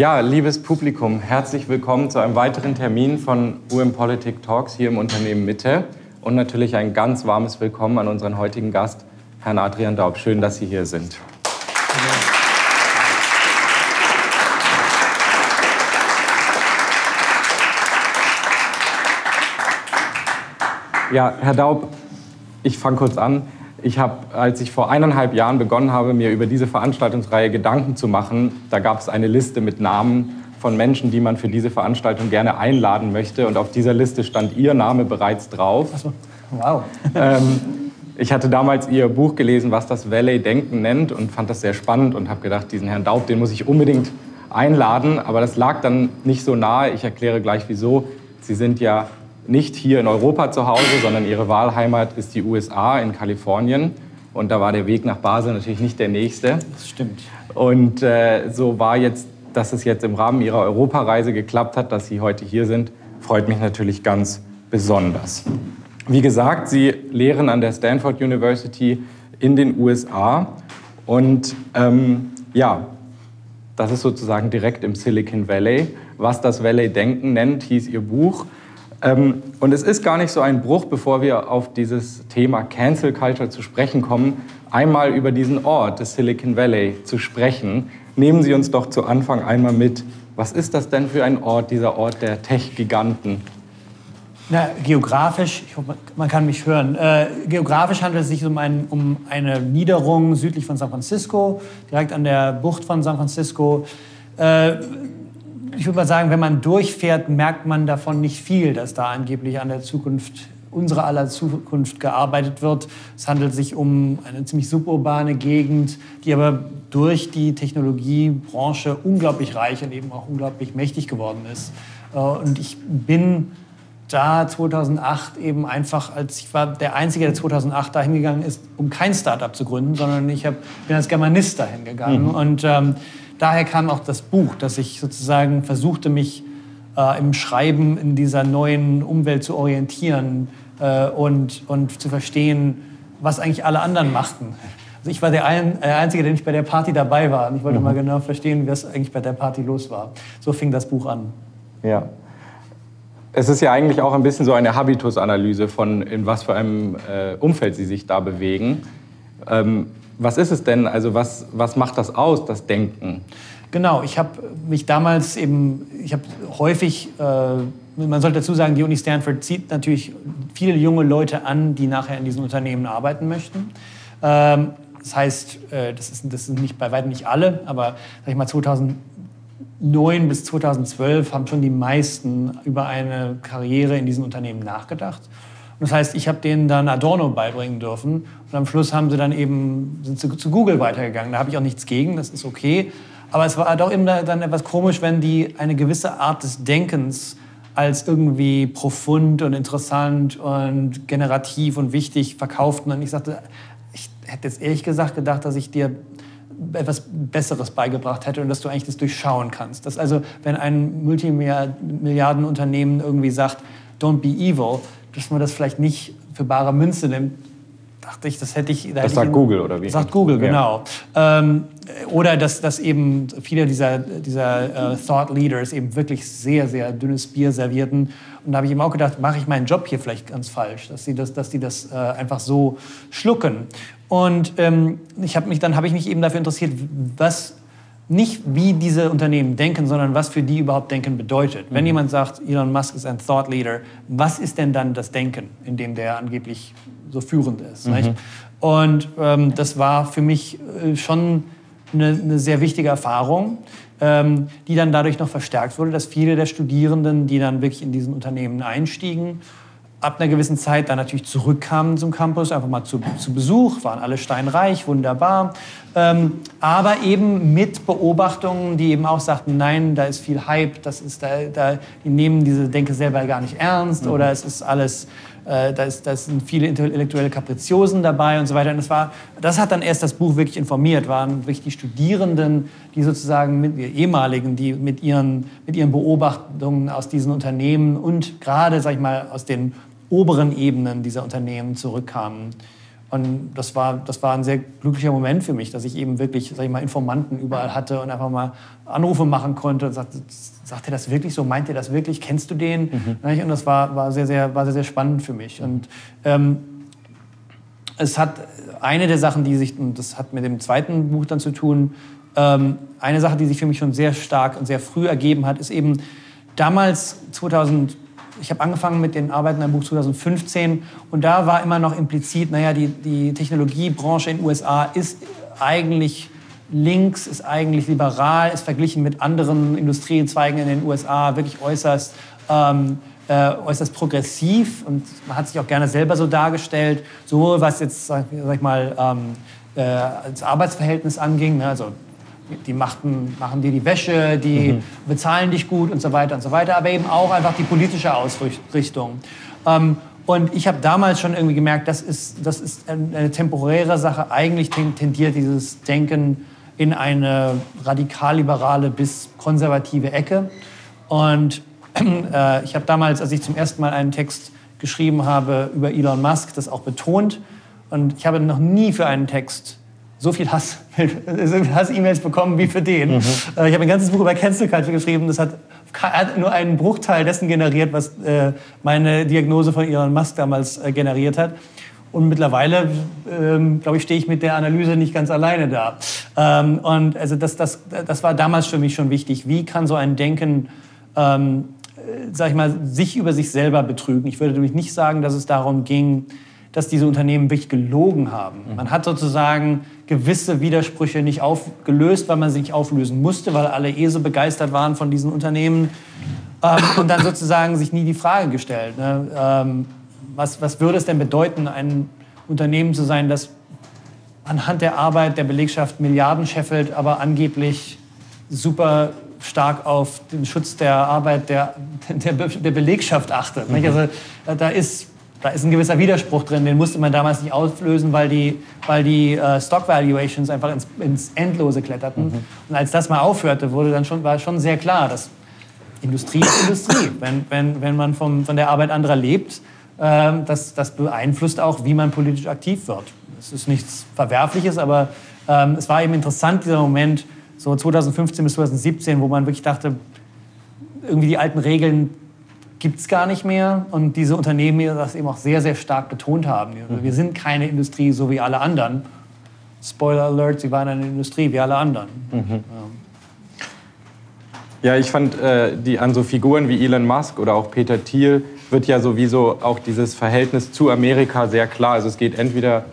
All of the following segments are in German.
Ja, liebes Publikum, herzlich willkommen zu einem weiteren Termin von UM Politik Talks hier im Unternehmen Mitte und natürlich ein ganz warmes Willkommen an unseren heutigen Gast, Herrn Adrian Daub. Schön, dass Sie hier sind. Ja, Herr Daub, ich fange kurz an. Ich habe, als ich vor eineinhalb Jahren begonnen habe, mir über diese Veranstaltungsreihe Gedanken zu machen, da gab es eine Liste mit Namen von Menschen, die man für diese Veranstaltung gerne einladen möchte. Und auf dieser Liste stand Ihr Name bereits drauf. So. Wow. Ähm, ich hatte damals Ihr Buch gelesen, was das Valley-Denken nennt, und fand das sehr spannend und habe gedacht, diesen Herrn Daub, den muss ich unbedingt einladen. Aber das lag dann nicht so nahe. Ich erkläre gleich, wieso. Sie sind ja nicht hier in Europa zu Hause, sondern ihre Wahlheimat ist die USA in Kalifornien. Und da war der Weg nach Basel natürlich nicht der nächste. Das stimmt. Und äh, so war jetzt, dass es jetzt im Rahmen ihrer Europareise geklappt hat, dass Sie heute hier sind, freut mich natürlich ganz besonders. Wie gesagt, Sie lehren an der Stanford University in den USA. Und ähm, ja, das ist sozusagen direkt im Silicon Valley. Was das Valley-Denken nennt, hieß Ihr Buch. Ähm, und es ist gar nicht so ein Bruch, bevor wir auf dieses Thema Cancel Culture zu sprechen kommen, einmal über diesen Ort des Silicon Valley zu sprechen. Nehmen Sie uns doch zu Anfang einmal mit. Was ist das denn für ein Ort, dieser Ort der Tech-Giganten? Na, geografisch, ich hoffe, man kann mich hören. Äh, geografisch handelt es sich um, ein, um, eine Niederung südlich von San Francisco, direkt an der Bucht von San Francisco. Äh, ich würde mal sagen, wenn man durchfährt, merkt man davon nicht viel, dass da angeblich an der Zukunft, unserer aller Zukunft gearbeitet wird. Es handelt sich um eine ziemlich suburbane Gegend, die aber durch die Technologiebranche unglaublich reich und eben auch unglaublich mächtig geworden ist. Äh, und ich bin da 2008 eben einfach, als ich war der Einzige, der 2008 dahin gegangen ist, um kein Startup zu gründen, sondern ich hab, bin als Germanist dahin gegangen. Mhm. Und ähm, daher kam auch das Buch, dass ich sozusagen versuchte, mich äh, im Schreiben in dieser neuen Umwelt zu orientieren äh, und, und zu verstehen, was eigentlich alle anderen machten. Also ich war der ein, äh, Einzige, der nicht bei der Party dabei war. Und ich wollte mhm. mal genau verstehen, was eigentlich bei der Party los war. So fing das Buch an. Ja. Es ist ja eigentlich auch ein bisschen so eine Habitusanalyse von, in was für einem äh, Umfeld Sie sich da bewegen. Ähm, was ist es denn? Also was, was macht das aus, das Denken? Genau, ich habe mich damals eben, ich habe häufig, äh, man sollte dazu sagen, die Uni Stanford zieht natürlich viele junge Leute an, die nachher in diesen Unternehmen arbeiten möchten. Ähm, das heißt, äh, das, ist, das sind nicht bei weitem nicht alle, aber sag ich mal 2009 bis 2012 haben schon die meisten über eine Karriere in diesen Unternehmen nachgedacht. Das heißt, ich habe denen dann Adorno beibringen dürfen und am Schluss haben sie dann eben sind sie zu Google weitergegangen. Da habe ich auch nichts gegen, das ist okay. Aber es war doch immer dann etwas komisch, wenn die eine gewisse Art des Denkens als irgendwie profund und interessant und generativ und wichtig verkauften. Und ich sagte, ich hätte jetzt ehrlich gesagt gedacht, dass ich dir etwas Besseres beigebracht hätte und dass du eigentlich das durchschauen kannst. Dass also, wenn ein Multimilliardenunternehmen irgendwie sagt, don't be evil, dass man das vielleicht nicht für bare Münze nimmt, dachte ich, das hätte ich. Da das hätte sagt ich, Google oder wie? Sagt Google, genau. Ja. Ähm, oder dass, dass eben viele dieser, dieser uh, Thought Leaders eben wirklich sehr, sehr dünnes Bier servierten. Und da habe ich ihm auch gedacht, mache ich meinen Job hier vielleicht ganz falsch, dass sie das, dass die das äh, einfach so schlucken. Und ähm, ich habe mich dann habe ich mich eben dafür interessiert, was nicht wie diese Unternehmen denken, sondern was für die überhaupt Denken bedeutet. Mhm. Wenn jemand sagt, Elon Musk ist ein Thought Leader, was ist denn dann das Denken, in dem der angeblich so führend ist? Mhm. Und ähm, das war für mich äh, schon eine, eine, sehr wichtige Erfahrung, ähm, die dann dadurch noch verstärkt wurde, dass viele der Studierenden, die dann wirklich in diesen Unternehmen einstiegen, ab einer gewissen Zeit dann natürlich zurückkamen zum Campus, einfach mal zu, zu Besuch, waren alle steinreich, wunderbar. Ähm, aber eben mit Beobachtungen, die eben auch sagten, nein, da ist viel Hype, das ist da, da die nehmen diese Denke selber gar nicht ernst mhm. oder es ist alles, äh, da, ist, da sind viele intellektuelle Kapriziosen dabei und so weiter. Und das, war, das hat dann erst das Buch wirklich informiert, waren wirklich die Studierenden, die sozusagen mit die ehemaligen, die mit ihren, mit ihren Beobachtungen aus diesen Unternehmen und gerade, sag ich mal, aus den oberen Ebenen dieser Unternehmen zurückkamen Und das war, das war ein sehr glücklicher Moment für mich, dass ich eben wirklich, sag ich mal, Informanten überall hatte und einfach mal Anrufe machen konnte und sagte, sagt er das wirklich so? Meint ihr das wirklich? Kennst du den? Mhm. Und das war, war, sehr, sehr, war sehr, sehr spannend für mich. Und ähm, es hat eine der Sachen, die sich, und das hat mit dem zweiten Buch dann zu tun, ähm, eine Sache, die sich für mich schon sehr stark und sehr früh ergeben hat, ist eben damals 2000 ich habe angefangen mit den Arbeiten am Buch 2015 und da war immer noch implizit, naja, die, die Technologiebranche in den USA ist eigentlich links, ist eigentlich liberal, ist verglichen mit anderen Industriezweigen in den USA wirklich äußerst, ähm, äh, äußerst progressiv und man hat sich auch gerne selber so dargestellt, sowohl was jetzt, sag, sag ich mal, ähm, äh, das Arbeitsverhältnis anging, ne, also die machten, machen dir die Wäsche, die mhm. bezahlen dich gut und so weiter und so weiter, aber eben auch einfach die politische Ausrichtung. Ähm, und ich habe damals schon irgendwie gemerkt, das ist, das ist eine temporäre Sache. Eigentlich tendiert dieses Denken in eine radikal-liberale bis konservative Ecke. Und äh, ich habe damals, als ich zum ersten Mal einen Text geschrieben habe über Elon Musk, das auch betont. Und ich habe noch nie für einen Text so viel Hass, Hass-E-Mails bekommen wie für den. Mhm. Äh, ich habe ein ganzes Buch über Cancel Culture geschrieben. Das hat, hat nur einen Bruchteil dessen generiert, was äh, meine Diagnose von Elon Musk damals äh, generiert hat. Und mittlerweile, ähm, glaube ich, stehe ich mit der Analyse nicht ganz alleine da. Ähm, und also das, das, das war damals für mich schon wichtig. Wie kann so ein Denken, ähm, sag ich mal, sich über sich selber betrügen? Ich würde nämlich nicht sagen, dass es darum ging, dass diese Unternehmen wirklich gelogen haben. Mhm. Man hat sozusagen gewisse Widersprüche nicht aufgelöst, weil man sie nicht auflösen musste, weil alle eh so begeistert waren von diesen Unternehmen. Ähm, und dann sozusagen sich nie die Frage gestellt, ne? ähm, was, was würde es denn bedeuten, ein Unternehmen zu sein, das anhand der Arbeit der Belegschaft Milliarden scheffelt, aber angeblich super stark auf den Schutz der Arbeit der, der, der Belegschaft achtet. Mhm. Also da ist da ist ein gewisser Widerspruch drin, den musste man damals nicht auflösen, weil die, weil die äh, Stock Valuations einfach ins, ins Endlose kletterten. Mhm. Und als das mal aufhörte, wurde dann schon, war schon sehr klar, dass Industrie ist Industrie. Wenn, wenn, wenn man vom, von der Arbeit anderer lebt, äh, das, das beeinflusst auch, wie man politisch aktiv wird. Es ist nichts Verwerfliches, aber ähm, es war eben interessant, dieser Moment, so 2015 bis 2017, wo man wirklich dachte, irgendwie die alten Regeln gibt es gar nicht mehr. Und diese Unternehmen das eben auch sehr, sehr stark betont haben. Also wir sind keine Industrie so wie alle anderen. Spoiler Alert, sie waren eine Industrie wie alle anderen. Mhm. Ja. ja. ich fand, äh, die, an so Figuren wie Elon Musk oder auch Peter Thiel wird ja sowieso auch dieses Verhältnis zu Amerika sehr klar. Also es geht entweder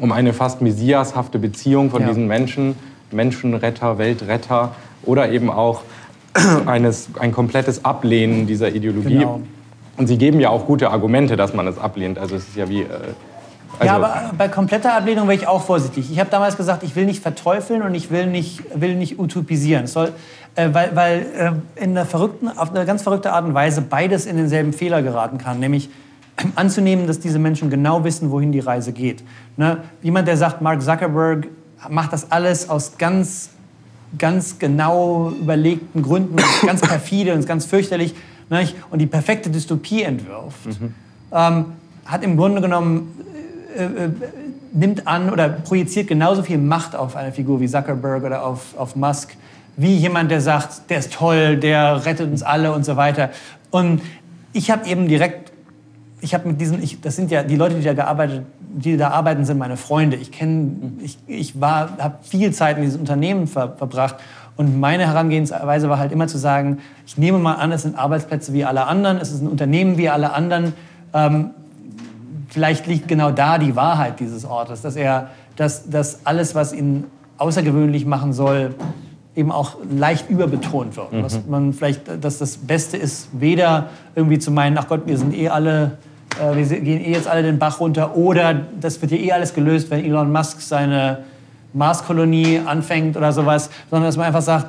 um eine fast messiashafte Beziehung von ja. diesen Menschen, Menschenretter, Weltretter, oder eben auch eines, ein komplettes Ablehnen dieser Ideologie. Genau. Und Sie geben ja auch gute Argumente, dass man es ablehnt. Also es ist ja wie... Äh, also ja, aber bei kompletter Ablehnung wäre ich auch vorsichtig. Ich habe damals gesagt, ich will nicht verteufeln und ich will nicht, will nicht utopisieren. Es soll, äh, weil weil äh, in einer verrückten, auf eine ganz verrückte Art und Weise beides in denselben Fehler geraten kann. Nämlich anzunehmen, dass diese Menschen genau wissen, wohin die Reise geht. Ne? Jemand, der sagt, Mark Zuckerberg macht das alles aus ganz ganz genau überlegten Gründen, ganz perfide und ganz fürchterlich nicht? und die perfekte Dystopie entwirft, mhm. ähm, hat im Grunde genommen, äh, äh, nimmt an oder projiziert genauso viel Macht auf eine Figur wie Zuckerberg oder auf, auf Musk, wie jemand, der sagt, der ist toll, der rettet uns alle und so weiter. Und ich habe eben direkt, ich habe mit diesen, ich, das sind ja die Leute, die da gearbeitet die da arbeiten, sind meine Freunde. Ich kenne, ich, ich habe viel Zeit in dieses Unternehmen ver, verbracht und meine Herangehensweise war halt immer zu sagen, ich nehme mal an, es sind Arbeitsplätze wie alle anderen, es ist ein Unternehmen wie alle anderen. Ähm, vielleicht liegt genau da die Wahrheit dieses Ortes, dass er, dass, dass alles, was ihn außergewöhnlich machen soll, eben auch leicht überbetont wird. Mhm. Dass man vielleicht, dass das Beste ist, weder irgendwie zu meinen, ach Gott, wir sind eh alle äh, wir gehen eh jetzt alle den Bach runter oder das wird hier eh alles gelöst, wenn Elon Musk seine Marskolonie anfängt oder sowas, sondern dass man einfach sagt,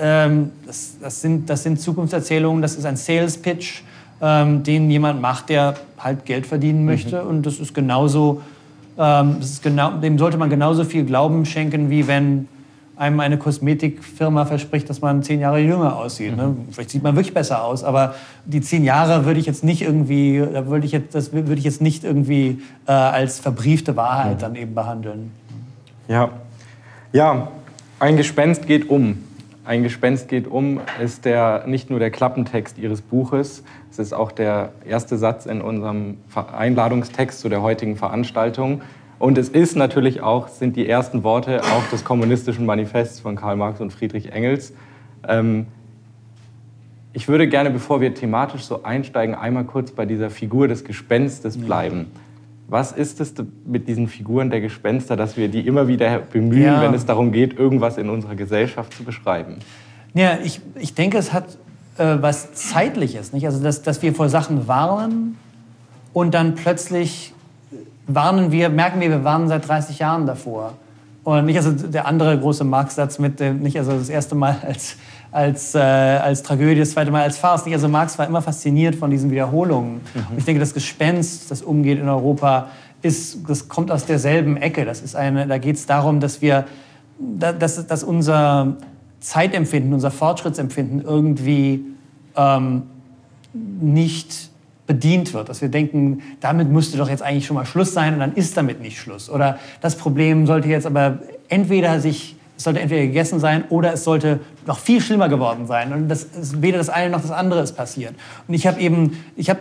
ähm, das, das, sind, das sind Zukunftserzählungen, das ist ein Sales Pitch, ähm, den jemand macht, der halt Geld verdienen mhm. möchte mhm. und das ist genauso, ähm, das ist genau, dem sollte man genauso viel Glauben schenken, wie wenn einem eine Kosmetikfirma verspricht, dass man zehn Jahre jünger aussieht. Ne? Vielleicht sieht man wirklich besser aus, aber die zehn Jahre würde ich jetzt nicht irgendwie, würde ich jetzt, das würde ich jetzt nicht irgendwie äh, als verbriefte Wahrheit dann eben behandeln. Ja, ja, ein Gespenst geht um. Ein Gespenst geht um ist der, nicht nur der Klappentext Ihres Buches, es ist auch der erste Satz in unserem Einladungstext zu der heutigen Veranstaltung. Und es ist natürlich auch, sind die ersten Worte auch des kommunistischen Manifests von Karl Marx und Friedrich Engels. Ähm, ich würde gerne, bevor wir thematisch so einsteigen, einmal kurz bei dieser Figur des Gespenstes bleiben. Was ist es mit diesen Figuren der Gespenster, dass wir die immer wieder bemühen, ja. wenn es darum geht, irgendwas in unserer Gesellschaft zu beschreiben? Ja, ich, ich denke, es hat äh, was Zeitliches. Nicht? Also, dass, dass wir vor Sachen warnen und dann plötzlich warnen wir, merken wir, wir warnen seit 30 Jahren davor. Und nicht also der andere große Marx-Satz mit, nicht also das erste Mal als, als, äh, als Tragödie, das zweite Mal als Farce. Nicht? Also Marx war immer fasziniert von diesen Wiederholungen. Mhm. Und ich denke, das Gespenst, das umgeht in Europa, ist, das kommt aus derselben Ecke. Das ist eine, da geht es darum, dass wir, dass, dass unser Zeitempfinden, unser Fortschrittsempfinden irgendwie ähm, nicht bedient wird, dass wir denken, damit müsste doch jetzt eigentlich schon mal Schluss sein und dann ist damit nicht Schluss. Oder das Problem sollte jetzt aber entweder sich, es sollte entweder gegessen sein oder es sollte noch viel schlimmer geworden sein und das ist, weder das eine noch das andere ist passiert. Und ich habe eben, ich habe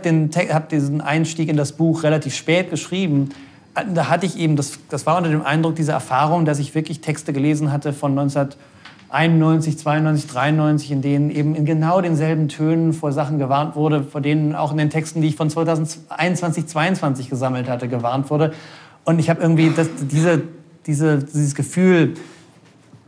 hab diesen Einstieg in das Buch relativ spät geschrieben. Da hatte ich eben, das, das war unter dem Eindruck dieser Erfahrung, dass ich wirklich Texte gelesen hatte von 19 91, 92, 93, in denen eben in genau denselben Tönen vor Sachen gewarnt wurde, vor denen auch in den Texten, die ich von 2021, 22 gesammelt hatte, gewarnt wurde. Und ich habe irgendwie das, diese, diese, dieses Gefühl,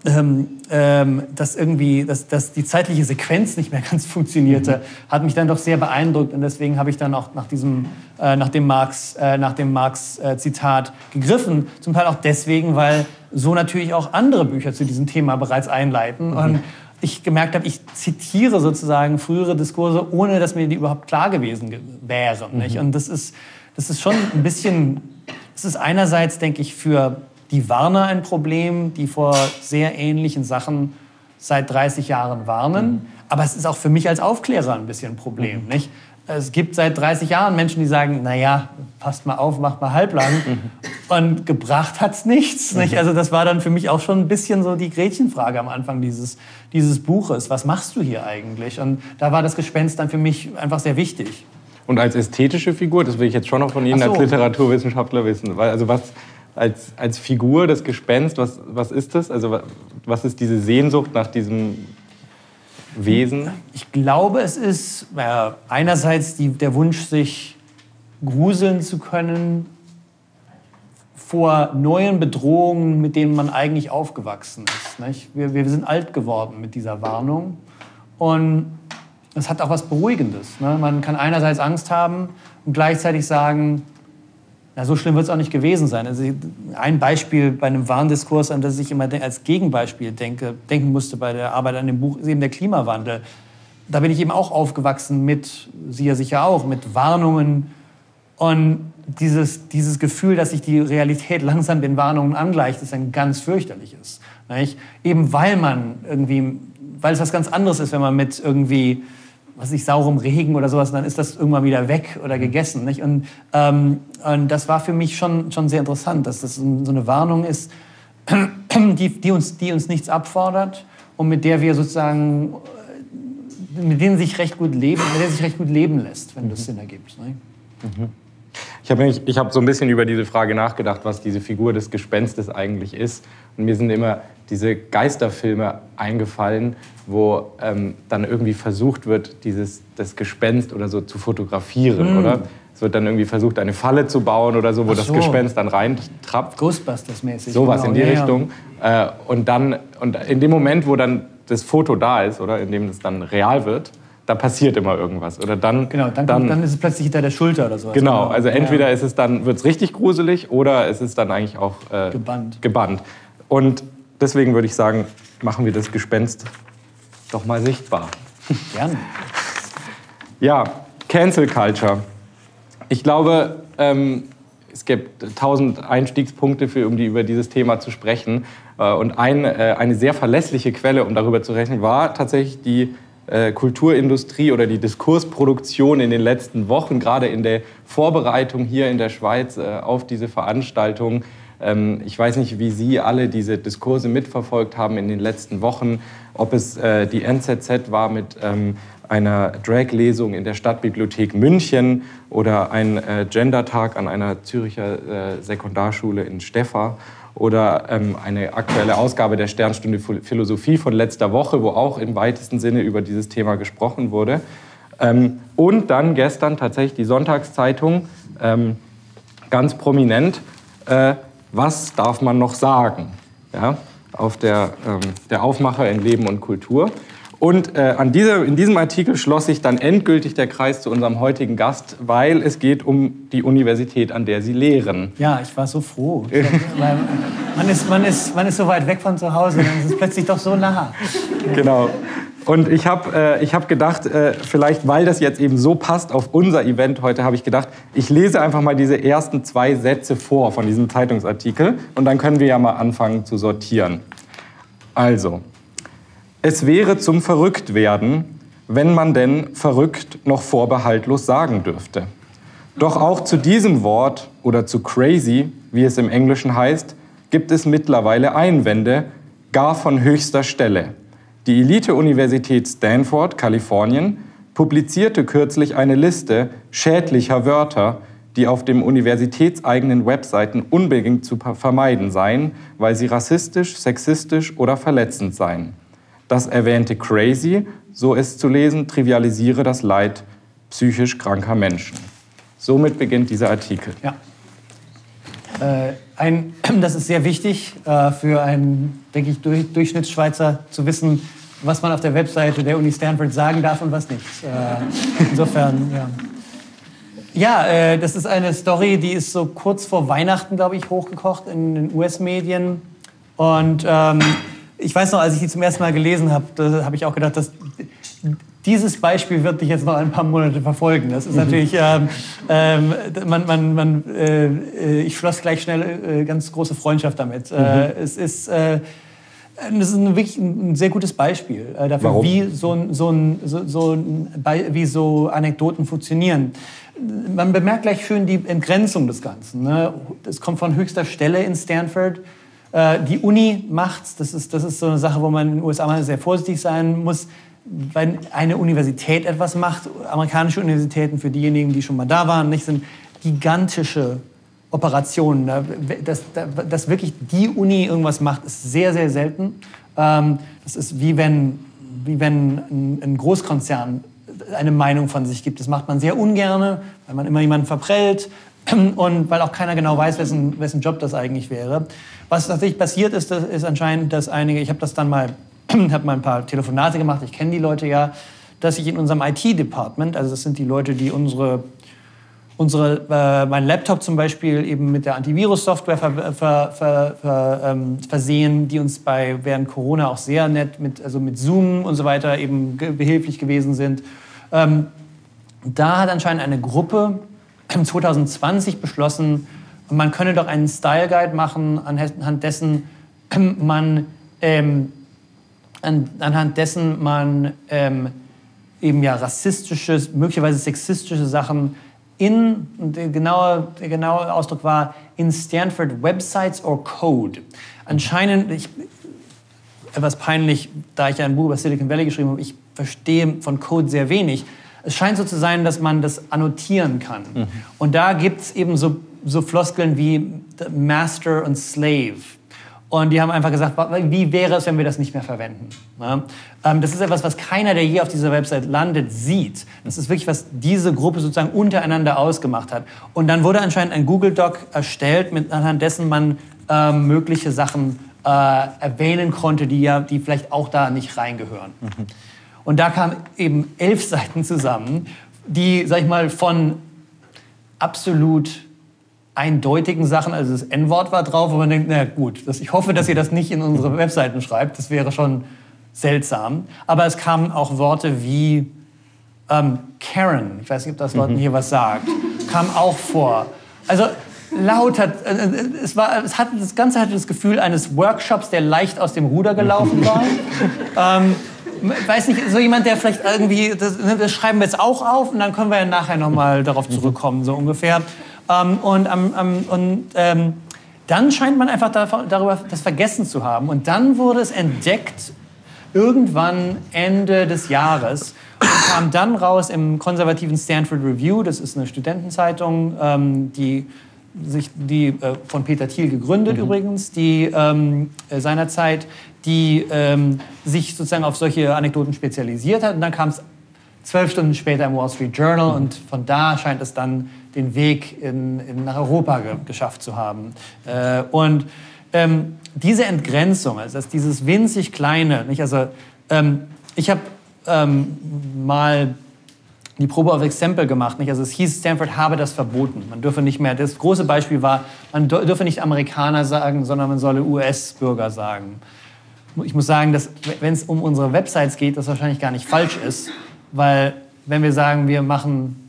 ähm, ähm, dass irgendwie dass, dass die zeitliche Sequenz nicht mehr ganz funktionierte, mhm. hat mich dann doch sehr beeindruckt und deswegen habe ich dann auch nach diesem äh, nach dem Marx äh, nach dem Marx äh, Zitat gegriffen, zum Teil auch deswegen, weil so natürlich auch andere Bücher zu diesem Thema bereits einleiten mhm. und ich gemerkt habe, ich zitiere sozusagen frühere Diskurse, ohne dass mir die überhaupt klar gewesen wären. Mhm. Und das ist, das ist schon ein bisschen, das ist einerseits, denke ich, für die Warner ein Problem, die vor sehr ähnlichen Sachen seit 30 Jahren warnen. Mhm. Aber es ist auch für mich als Aufklärer ein bisschen ein Problem. Mhm. Nicht? Es gibt seit 30 Jahren Menschen, die sagen, naja, passt mal auf, macht mal halblang. Mhm. Und gebracht hat's nichts. Nicht? Mhm. Also das war dann für mich auch schon ein bisschen so die Gretchenfrage am Anfang dieses, dieses Buches. Was machst du hier eigentlich? Und da war das Gespenst dann für mich einfach sehr wichtig. Und als ästhetische Figur, das will ich jetzt schon noch von Ihnen so. als Literaturwissenschaftler wissen. Weil, also was, als, als Figur, das Gespenst, was, was ist das? Also was ist diese Sehnsucht nach diesem Wesen? Ich glaube, es ist äh, einerseits die, der Wunsch, sich gruseln zu können vor neuen Bedrohungen, mit denen man eigentlich aufgewachsen ist. Nicht? Wir, wir sind alt geworden mit dieser Warnung. Und es hat auch was Beruhigendes. Ne? Man kann einerseits Angst haben und gleichzeitig sagen, na, so schlimm wird es auch nicht gewesen sein. Also ein Beispiel bei einem Warndiskurs, an das ich immer als Gegenbeispiel denke, denken musste bei der Arbeit an dem Buch, ist eben der Klimawandel. Da bin ich eben auch aufgewachsen mit, Sie ja sicher auch, mit Warnungen und dieses, dieses Gefühl, dass sich die Realität langsam den Warnungen angleicht, ist ein ganz fürchterliches. Nicht? Eben weil man irgendwie, weil es was ganz anderes ist, wenn man mit irgendwie was ich saurem Regen oder sowas, dann ist das irgendwann wieder weg oder gegessen. Nicht? Und, ähm, und das war für mich schon, schon sehr interessant, dass das so eine Warnung ist, die, die, uns, die uns nichts abfordert und mit der wir sozusagen, mit denen sich recht gut leben, mit der sich recht gut leben lässt, wenn das mhm. Sinn ergibt. Ne? Mhm. Ich habe hab so ein bisschen über diese Frage nachgedacht, was diese Figur des Gespenstes eigentlich ist. Und mir sind immer diese Geisterfilme eingefallen, wo ähm, dann irgendwie versucht wird, dieses, das Gespenst oder so zu fotografieren, mm. oder? Es wird dann irgendwie versucht, eine Falle zu bauen oder so, wo so. das Gespenst dann reintrappt. Ghostbusters-mäßig. Sowas genau. in die ja, Richtung. Ja. Äh, und dann, und in dem Moment, wo dann das Foto da ist, oder in dem es dann real wird, da passiert immer irgendwas. Oder dann, genau, dann, dann, dann ist es plötzlich hinter der Schulter oder so. Genau, genau, also entweder ja. ist es dann, wird es richtig gruselig oder es ist dann eigentlich auch äh, gebannt. gebannt. Und deswegen würde ich sagen, machen wir das Gespenst doch mal sichtbar. Gerne. ja, Cancel Culture. Ich glaube, ähm, es gibt tausend Einstiegspunkte, für, um die, über dieses Thema zu sprechen. Äh, und ein, äh, eine sehr verlässliche Quelle, um darüber zu rechnen, war tatsächlich die Kulturindustrie oder die Diskursproduktion in den letzten Wochen, gerade in der Vorbereitung hier in der Schweiz auf diese Veranstaltung. Ähm, ich weiß nicht, wie Sie alle diese Diskurse mitverfolgt haben in den letzten Wochen, ob es die NZZ war mit ähm, einer Drag-Lesung in der Stadtbibliothek München oder ein Gender-Tag an einer Züricher Sekundarschule in Steffar oder ähm, eine aktuelle Ausgabe der Sternstunde Philosophie von letzter Woche, wo auch im weitesten Sinne über dieses Thema gesprochen wurde. Ähm, und dann gestern tatsächlich die Sonntagszeitung ähm, ganz prominent, äh, was darf man noch sagen? Ja, auf der, ähm, der Aufmacher in Leben und Kultur. Und äh, an diese, in diesem Artikel schloss sich dann endgültig der Kreis zu unserem heutigen Gast, weil es geht um die Universität, an der Sie lehren. Ja, ich war so froh. man, ist, man, ist, man ist so weit weg von zu Hause, dann ist es plötzlich doch so nah. Genau. Und ich habe äh, hab gedacht, äh, vielleicht weil das jetzt eben so passt auf unser Event heute, habe ich gedacht, ich lese einfach mal diese ersten zwei Sätze vor von diesem Zeitungsartikel und dann können wir ja mal anfangen zu sortieren. Also, es wäre zum Verrücktwerden, wenn man denn verrückt noch vorbehaltlos sagen dürfte. Doch auch zu diesem Wort oder zu crazy, wie es im Englischen heißt, gibt es mittlerweile Einwände, gar von höchster Stelle. Die Elite-Universität Stanford, Kalifornien, publizierte kürzlich eine Liste schädlicher Wörter, die auf dem universitätseigenen Webseiten unbedingt zu vermeiden seien, weil sie rassistisch, sexistisch oder verletzend seien. Das erwähnte Crazy, so ist zu lesen, trivialisiere das Leid psychisch kranker Menschen. Somit beginnt dieser Artikel. Ja. Äh, ein, das ist sehr wichtig äh, für einen, denke ich, durch, Durchschnittsschweizer zu wissen, was man auf der Webseite der Uni Stanford sagen darf und was nicht. Äh, insofern, ja. Ja, äh, das ist eine Story, die ist so kurz vor Weihnachten, glaube ich, hochgekocht in den US-Medien. Und ähm, ich weiß noch, als ich die zum ersten Mal gelesen habe, da habe ich auch gedacht, dass dieses Beispiel wird dich jetzt noch ein paar Monate verfolgen. Das ist mhm. natürlich, ähm, ähm, man, man, man, äh, ich schloss gleich schnell äh, ganz große Freundschaft damit. Äh, mhm. Äh, es ist, äh, das ist ein, wirklich ein sehr gutes Beispiel äh, dafür, Warum? wie so, so, so, so, wie so Anekdoten funktionieren. Man bemerkt gleich schön die Entgrenzung des Ganzen. Ne? Es kommt von höchster Stelle in Stanford. Äh, die Uni macht's. Das ist, das ist so eine Sache, wo man in den USA mal sehr vorsichtig sein muss. Wenn eine Universität etwas macht, amerikanische Universitäten, für diejenigen, die schon mal da waren, nicht, sind gigantische Operationen. Dass, dass wirklich die Uni irgendwas macht, ist sehr, sehr selten. Ähm, das ist wie wenn, wie wenn ein Großkonzern eine Meinung von sich gibt. Das macht man sehr ungern, weil man immer jemanden verprellt und weil auch keiner genau weiß, wessen, wessen Job das eigentlich wäre. Was tatsächlich passiert ist, ist anscheinend, dass einige, ich habe das dann mal, habe mal ein paar Telefonate gemacht, ich kenne die Leute ja, dass ich in unserem IT-Department, also das sind die Leute, die unsere unsere, äh, mein Laptop zum Beispiel eben mit der Antivirus-Software ver, ver, ver, ähm, versehen, die uns bei während Corona auch sehr nett mit, also mit Zoom und so weiter eben behilflich gewesen sind. Ähm, da hat anscheinend eine Gruppe 2020 beschlossen, man könne doch einen Style Guide machen, anhand dessen man ähm, an, anhand dessen man ähm, eben ja rassistische, möglicherweise sexistische Sachen in, der genaue, der genaue Ausdruck war, in Stanford Websites or Code. Anscheinend, ich, etwas peinlich, da ich ja ein Buch über Silicon Valley geschrieben habe, ich verstehe von Code sehr wenig es scheint so zu sein, dass man das annotieren kann. Mhm. Und da gibt es eben so, so Floskeln wie Master und Slave. Und die haben einfach gesagt, wie wäre es, wenn wir das nicht mehr verwenden? Ähm, das ist etwas, was keiner, der je auf dieser Website landet, sieht. Das ist wirklich, was diese Gruppe sozusagen untereinander ausgemacht hat. Und dann wurde anscheinend ein Google Doc erstellt, mit, anhand dessen man äh, mögliche Sachen äh, erwähnen konnte, die ja, die vielleicht auch da nicht reingehören. Mhm. Und da kamen eben elf Seiten zusammen, die, sag ich mal, von absolut eindeutigen Sachen, also das N-Wort war drauf, wo man denkt, na gut, das, ich hoffe, dass ihr das nicht in unsere Webseiten schreibt, das wäre schon seltsam. Aber es kamen auch Worte wie ähm, Karen, ich weiß nicht, ob das Wort mhm. hier was sagt, kam auch vor. Also laut hat. Äh, äh, es, war, es hat, das Ganze hatte das Gefühl eines Workshops, der leicht aus dem Ruder gelaufen war. ähm, weiß nicht, so jemand, der vielleicht irgendwie, das, ne, das, schreiben wir jetzt auch auf und dann können wir ja nachher nochmal darauf zurückkommen, so ungefähr. Ähm, und ähm, und ähm, dann scheint man einfach darüber das vergessen zu haben. Und dann wurde es entdeckt, irgendwann Ende des Jahres, und kam dann raus im konservativen Stanford Review, das ist eine Studentenzeitung, ähm, die sich, die äh, von Peter Thiel gegründet mhm. übrigens, die ähm, äh, seinerzeit, die ähm, sich sozusagen auf solche Anekdoten spezialisiert hat. Und dann kam es zwölf Stunden später im Wall Street Journal mhm. und von da scheint es dann den Weg in, in nach Europa ge geschafft zu haben. Äh, und ähm, diese Entgrenzung, also dass dieses winzig kleine, nicht? also ähm, ich habe ähm, mal die Probe auf Exempel gemacht. Nicht? Also es hieß, Stanford habe das verboten. Man dürfe nicht mehr, das große Beispiel war, man dürfe nicht Amerikaner sagen, sondern man solle US-Bürger sagen. Ich muss sagen, dass wenn es um unsere Websites geht, das wahrscheinlich gar nicht falsch ist, weil wenn wir sagen, wir machen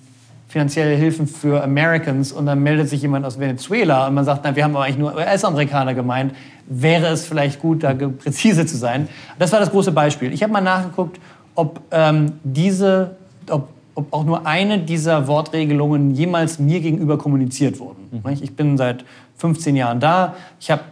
finanzielle Hilfen für Americans und dann meldet sich jemand aus Venezuela und man sagt, na, wir haben aber eigentlich nur US-Amerikaner gemeint, wäre es vielleicht gut, da präzise zu sein. Das war das große Beispiel. Ich habe mal nachgeguckt, ob ähm, diese, ob ob auch nur eine dieser Wortregelungen jemals mir gegenüber kommuniziert wurden. Mhm. Ich bin seit 15 Jahren da. Ich habe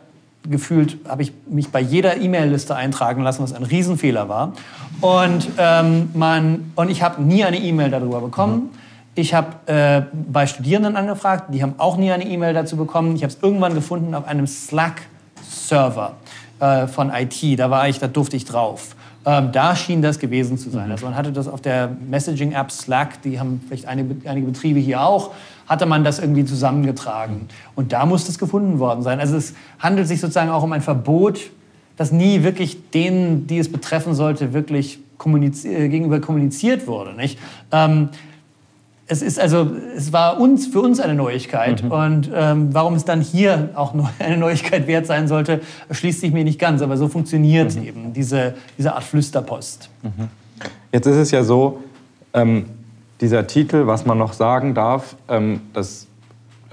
gefühlt, habe ich mich bei jeder E-Mail-Liste eintragen lassen, was ein Riesenfehler war. Und, ähm, man, und ich habe nie eine E-Mail darüber bekommen. Mhm. Ich habe äh, bei Studierenden angefragt, die haben auch nie eine E-Mail dazu bekommen. Ich habe es irgendwann gefunden auf einem Slack-Server äh, von IT. Da war ich, da durfte ich drauf. Ähm, da schien das gewesen zu sein. Mhm. Also man hatte das auf der Messaging-App Slack, die haben vielleicht einige, einige Betriebe hier auch, hatte man das irgendwie zusammengetragen. Und da muss das gefunden worden sein. Also es handelt sich sozusagen auch um ein Verbot, das nie wirklich denen, die es betreffen sollte, wirklich kommunizier äh, gegenüber kommuniziert wurde. Nicht? Ähm, es ist also, es war uns, für uns eine Neuigkeit. Mhm. Und ähm, warum es dann hier auch eine Neuigkeit wert sein sollte, schließt sich mir nicht ganz. Aber so funktioniert mhm. eben diese, diese Art Flüsterpost. Mhm. Jetzt ist es ja so, ähm, dieser Titel, was man noch sagen darf, ähm, das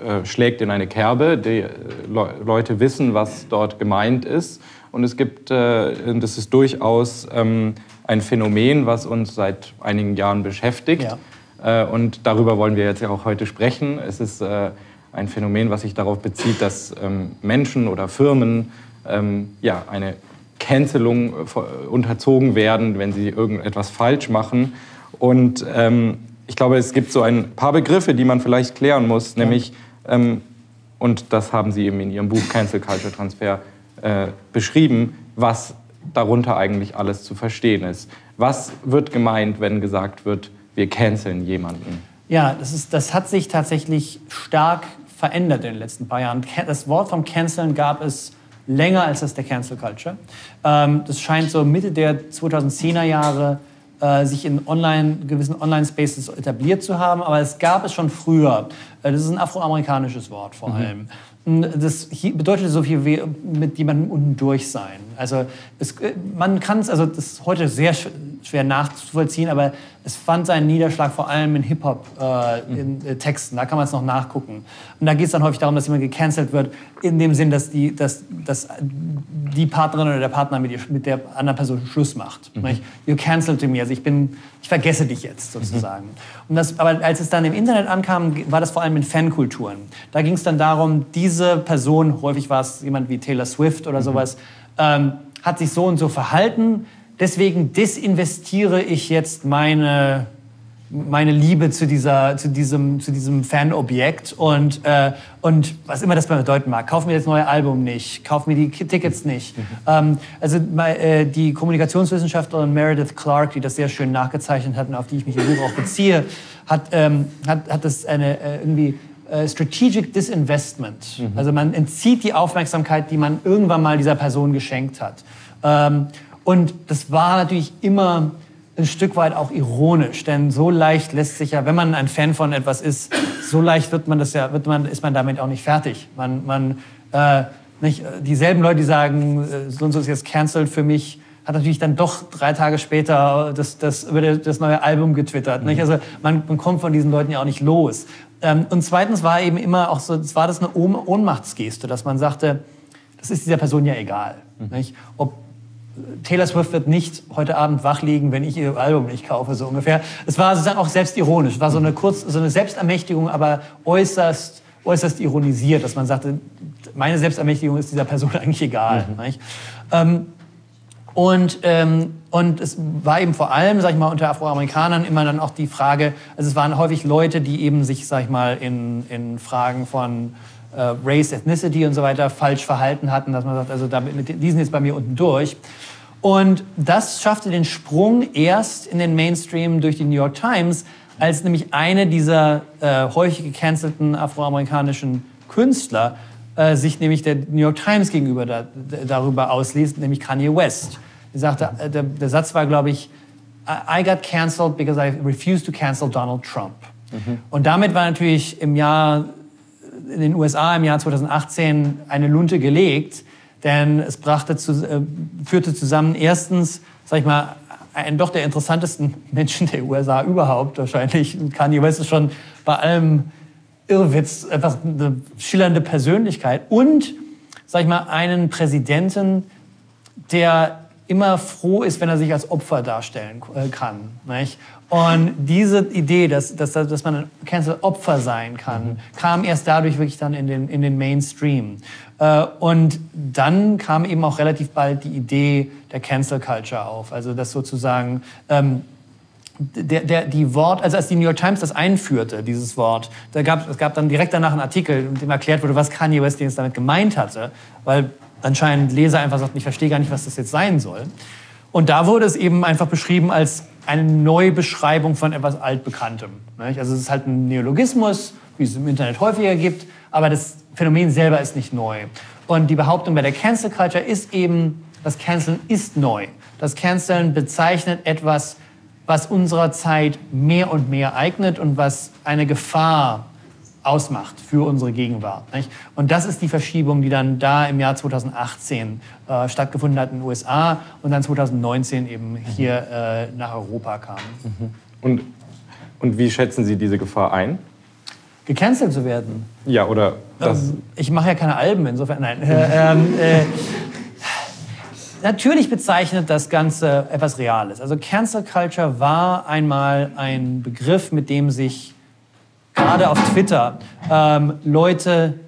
äh, schlägt in eine Kerbe. Die äh, Le Leute wissen, was dort gemeint ist. Und es gibt, äh, das ist durchaus ähm, ein Phänomen, was uns seit einigen Jahren beschäftigt. Ja und darüber wollen wir jetzt ja auch heute sprechen. Es ist äh, ein Phänomen, was sich darauf bezieht, dass ähm, Menschen oder Firmen ähm, ja, eine Cancelung äh, unterzogen werden, wenn sie irgendetwas falsch machen. Und ähm, ich glaube, es gibt so ein paar Begriffe, die man vielleicht klären muss, nämlich, und das haben Sie eben in Ihrem Buch Cancel Culture Transfer äh, beschrieben, was darunter eigentlich alles zu verstehen ist. Was wird gemeint, wenn gesagt wird, wir canceln jemanden. Ja, das, ist, das hat sich tatsächlich stark verändert in den letzten paar Jahren. Das Wort vom Canceln gab es länger als das der Cancel Culture. Ähm, das scheint so Mitte der 2010er Jahre äh, sich in online, gewissen Online-Spaces etabliert zu haben, aber es gab es schon früher. Äh, das ist ein afroamerikanisches Wort vor mhm. allem. Das bedeutet so viel wie mit jemandem unten durch sein. Also es, äh, man kann es, also das ist heute sehr schwer nachzuvollziehen, aber es fand seinen Niederschlag vor allem in Hip-Hop-Texten. Äh, äh, da kann man es noch nachgucken. Und da geht es dann häufig darum, dass jemand gecancelt wird, in dem Sinn, dass die, dass, dass die Partnerin oder der Partner mit, ihr, mit der anderen Person Schluss macht. Mhm. You cancelled me, also ich, bin, ich vergesse dich jetzt sozusagen. Mhm. Und das, aber als es dann im Internet ankam, war das vor allem in Fankulturen. Da ging es dann darum, diese Person, häufig war es jemand wie Taylor Swift oder mhm. sowas, ähm, hat sich so und so verhalten deswegen desinvestiere ich jetzt meine, meine Liebe zu, dieser, zu diesem, zu diesem Fanobjekt und, äh, und was immer das bedeuten mag. Kauf mir das neue Album nicht, kauf mir die Tickets nicht. Mhm. Ähm, also äh, die Kommunikationswissenschaftlerin Meredith Clark, die das sehr schön nachgezeichnet hat und auf die ich mich im Buch auch beziehe, hat, ähm, hat, hat das eine äh, irgendwie äh, Strategic Disinvestment. Mhm. Also man entzieht die Aufmerksamkeit, die man irgendwann mal dieser Person geschenkt hat. Ähm, und das war natürlich immer ein Stück weit auch ironisch, denn so leicht lässt sich ja, wenn man ein Fan von etwas ist, so leicht wird man das ja, wird man, ist man damit auch nicht fertig. Man, man, äh, nicht, dieselben Leute, die sagen, äh, so und so ist jetzt cancelled für mich, hat natürlich dann doch drei Tage später das, das über das neue Album getwittert. Mhm. Nicht? Also man, man kommt von diesen Leuten ja auch nicht los. Ähm, und zweitens war eben immer auch so, es war das eine Ohnmachtsgeste, dass man sagte, das ist dieser Person ja egal. Mhm. Nicht? Ob Taylor Swift wird nicht heute Abend wach liegen, wenn ich ihr Album nicht kaufe, so ungefähr. Es war sozusagen auch selbstironisch. Es war so eine, kurz, so eine Selbstermächtigung, aber äußerst, äußerst ironisiert, dass man sagte, meine Selbstermächtigung ist dieser Person eigentlich egal. Mhm. Ähm, und, ähm, und es war eben vor allem, sag ich mal, unter Afroamerikanern immer dann auch die Frage, also es waren häufig Leute, die eben sich, sag ich mal, in, in Fragen von Race, Ethnicity und so weiter falsch verhalten hatten, dass man sagt, also damit, die sind jetzt bei mir unten durch. Und das schaffte den Sprung erst in den Mainstream durch die New York Times, als nämlich eine dieser äh, häufig gecancelten afroamerikanischen Künstler äh, sich nämlich der New York Times gegenüber da, darüber ausließ, nämlich Kanye West. Sie sagte, äh, der, der Satz war, glaube ich, I got cancelled because I refused to cancel Donald Trump. Mhm. Und damit war natürlich im Jahr in den USA im Jahr 2018 eine Lunte gelegt, denn es brachte zu, äh, führte zusammen erstens, sag ich mal, einen doch der interessantesten Menschen der USA überhaupt wahrscheinlich. Kanye West ist schon bei allem Irrwitz einfach eine schillernde Persönlichkeit und, sag ich mal, einen Präsidenten, der immer froh ist, wenn er sich als Opfer darstellen äh, kann. Nicht? Und diese Idee, dass, dass, dass man ein Cancel-Opfer sein kann, mhm. kam erst dadurch wirklich dann in den, in den Mainstream. Äh, und dann kam eben auch relativ bald die Idee der Cancel Culture auf. Also dass sozusagen ähm, der, der, die Wort, also als die New York Times das einführte, dieses Wort, da gab, es gab dann direkt danach einen Artikel, in dem erklärt wurde, was Kanye West jetzt damit gemeint hatte, weil anscheinend Leser einfach sagten, ich verstehe gar nicht, was das jetzt sein soll. Und da wurde es eben einfach beschrieben als eine Neubeschreibung von etwas Altbekanntem. Also es ist halt ein Neologismus, wie es im Internet häufiger gibt, aber das Phänomen selber ist nicht neu. Und die Behauptung bei der Cancel Culture ist eben, das Canceln ist neu. Das Canceln bezeichnet etwas, was unserer Zeit mehr und mehr eignet und was eine Gefahr ausmacht für unsere Gegenwart. Nicht? Und das ist die Verschiebung, die dann da im Jahr 2018 äh, stattgefunden hat in den USA und dann 2019 eben hier äh, nach Europa kam. Mhm. Und, und wie schätzen Sie diese Gefahr ein? Gecancelt zu werden. Ja, oder das ähm, Ich mache ja keine Alben, insofern, nein. Äh, ähm, äh, natürlich bezeichnet das Ganze etwas Reales. Also Cancel Culture war einmal ein Begriff, mit dem sich gerade auf Twitter ähm, Leute,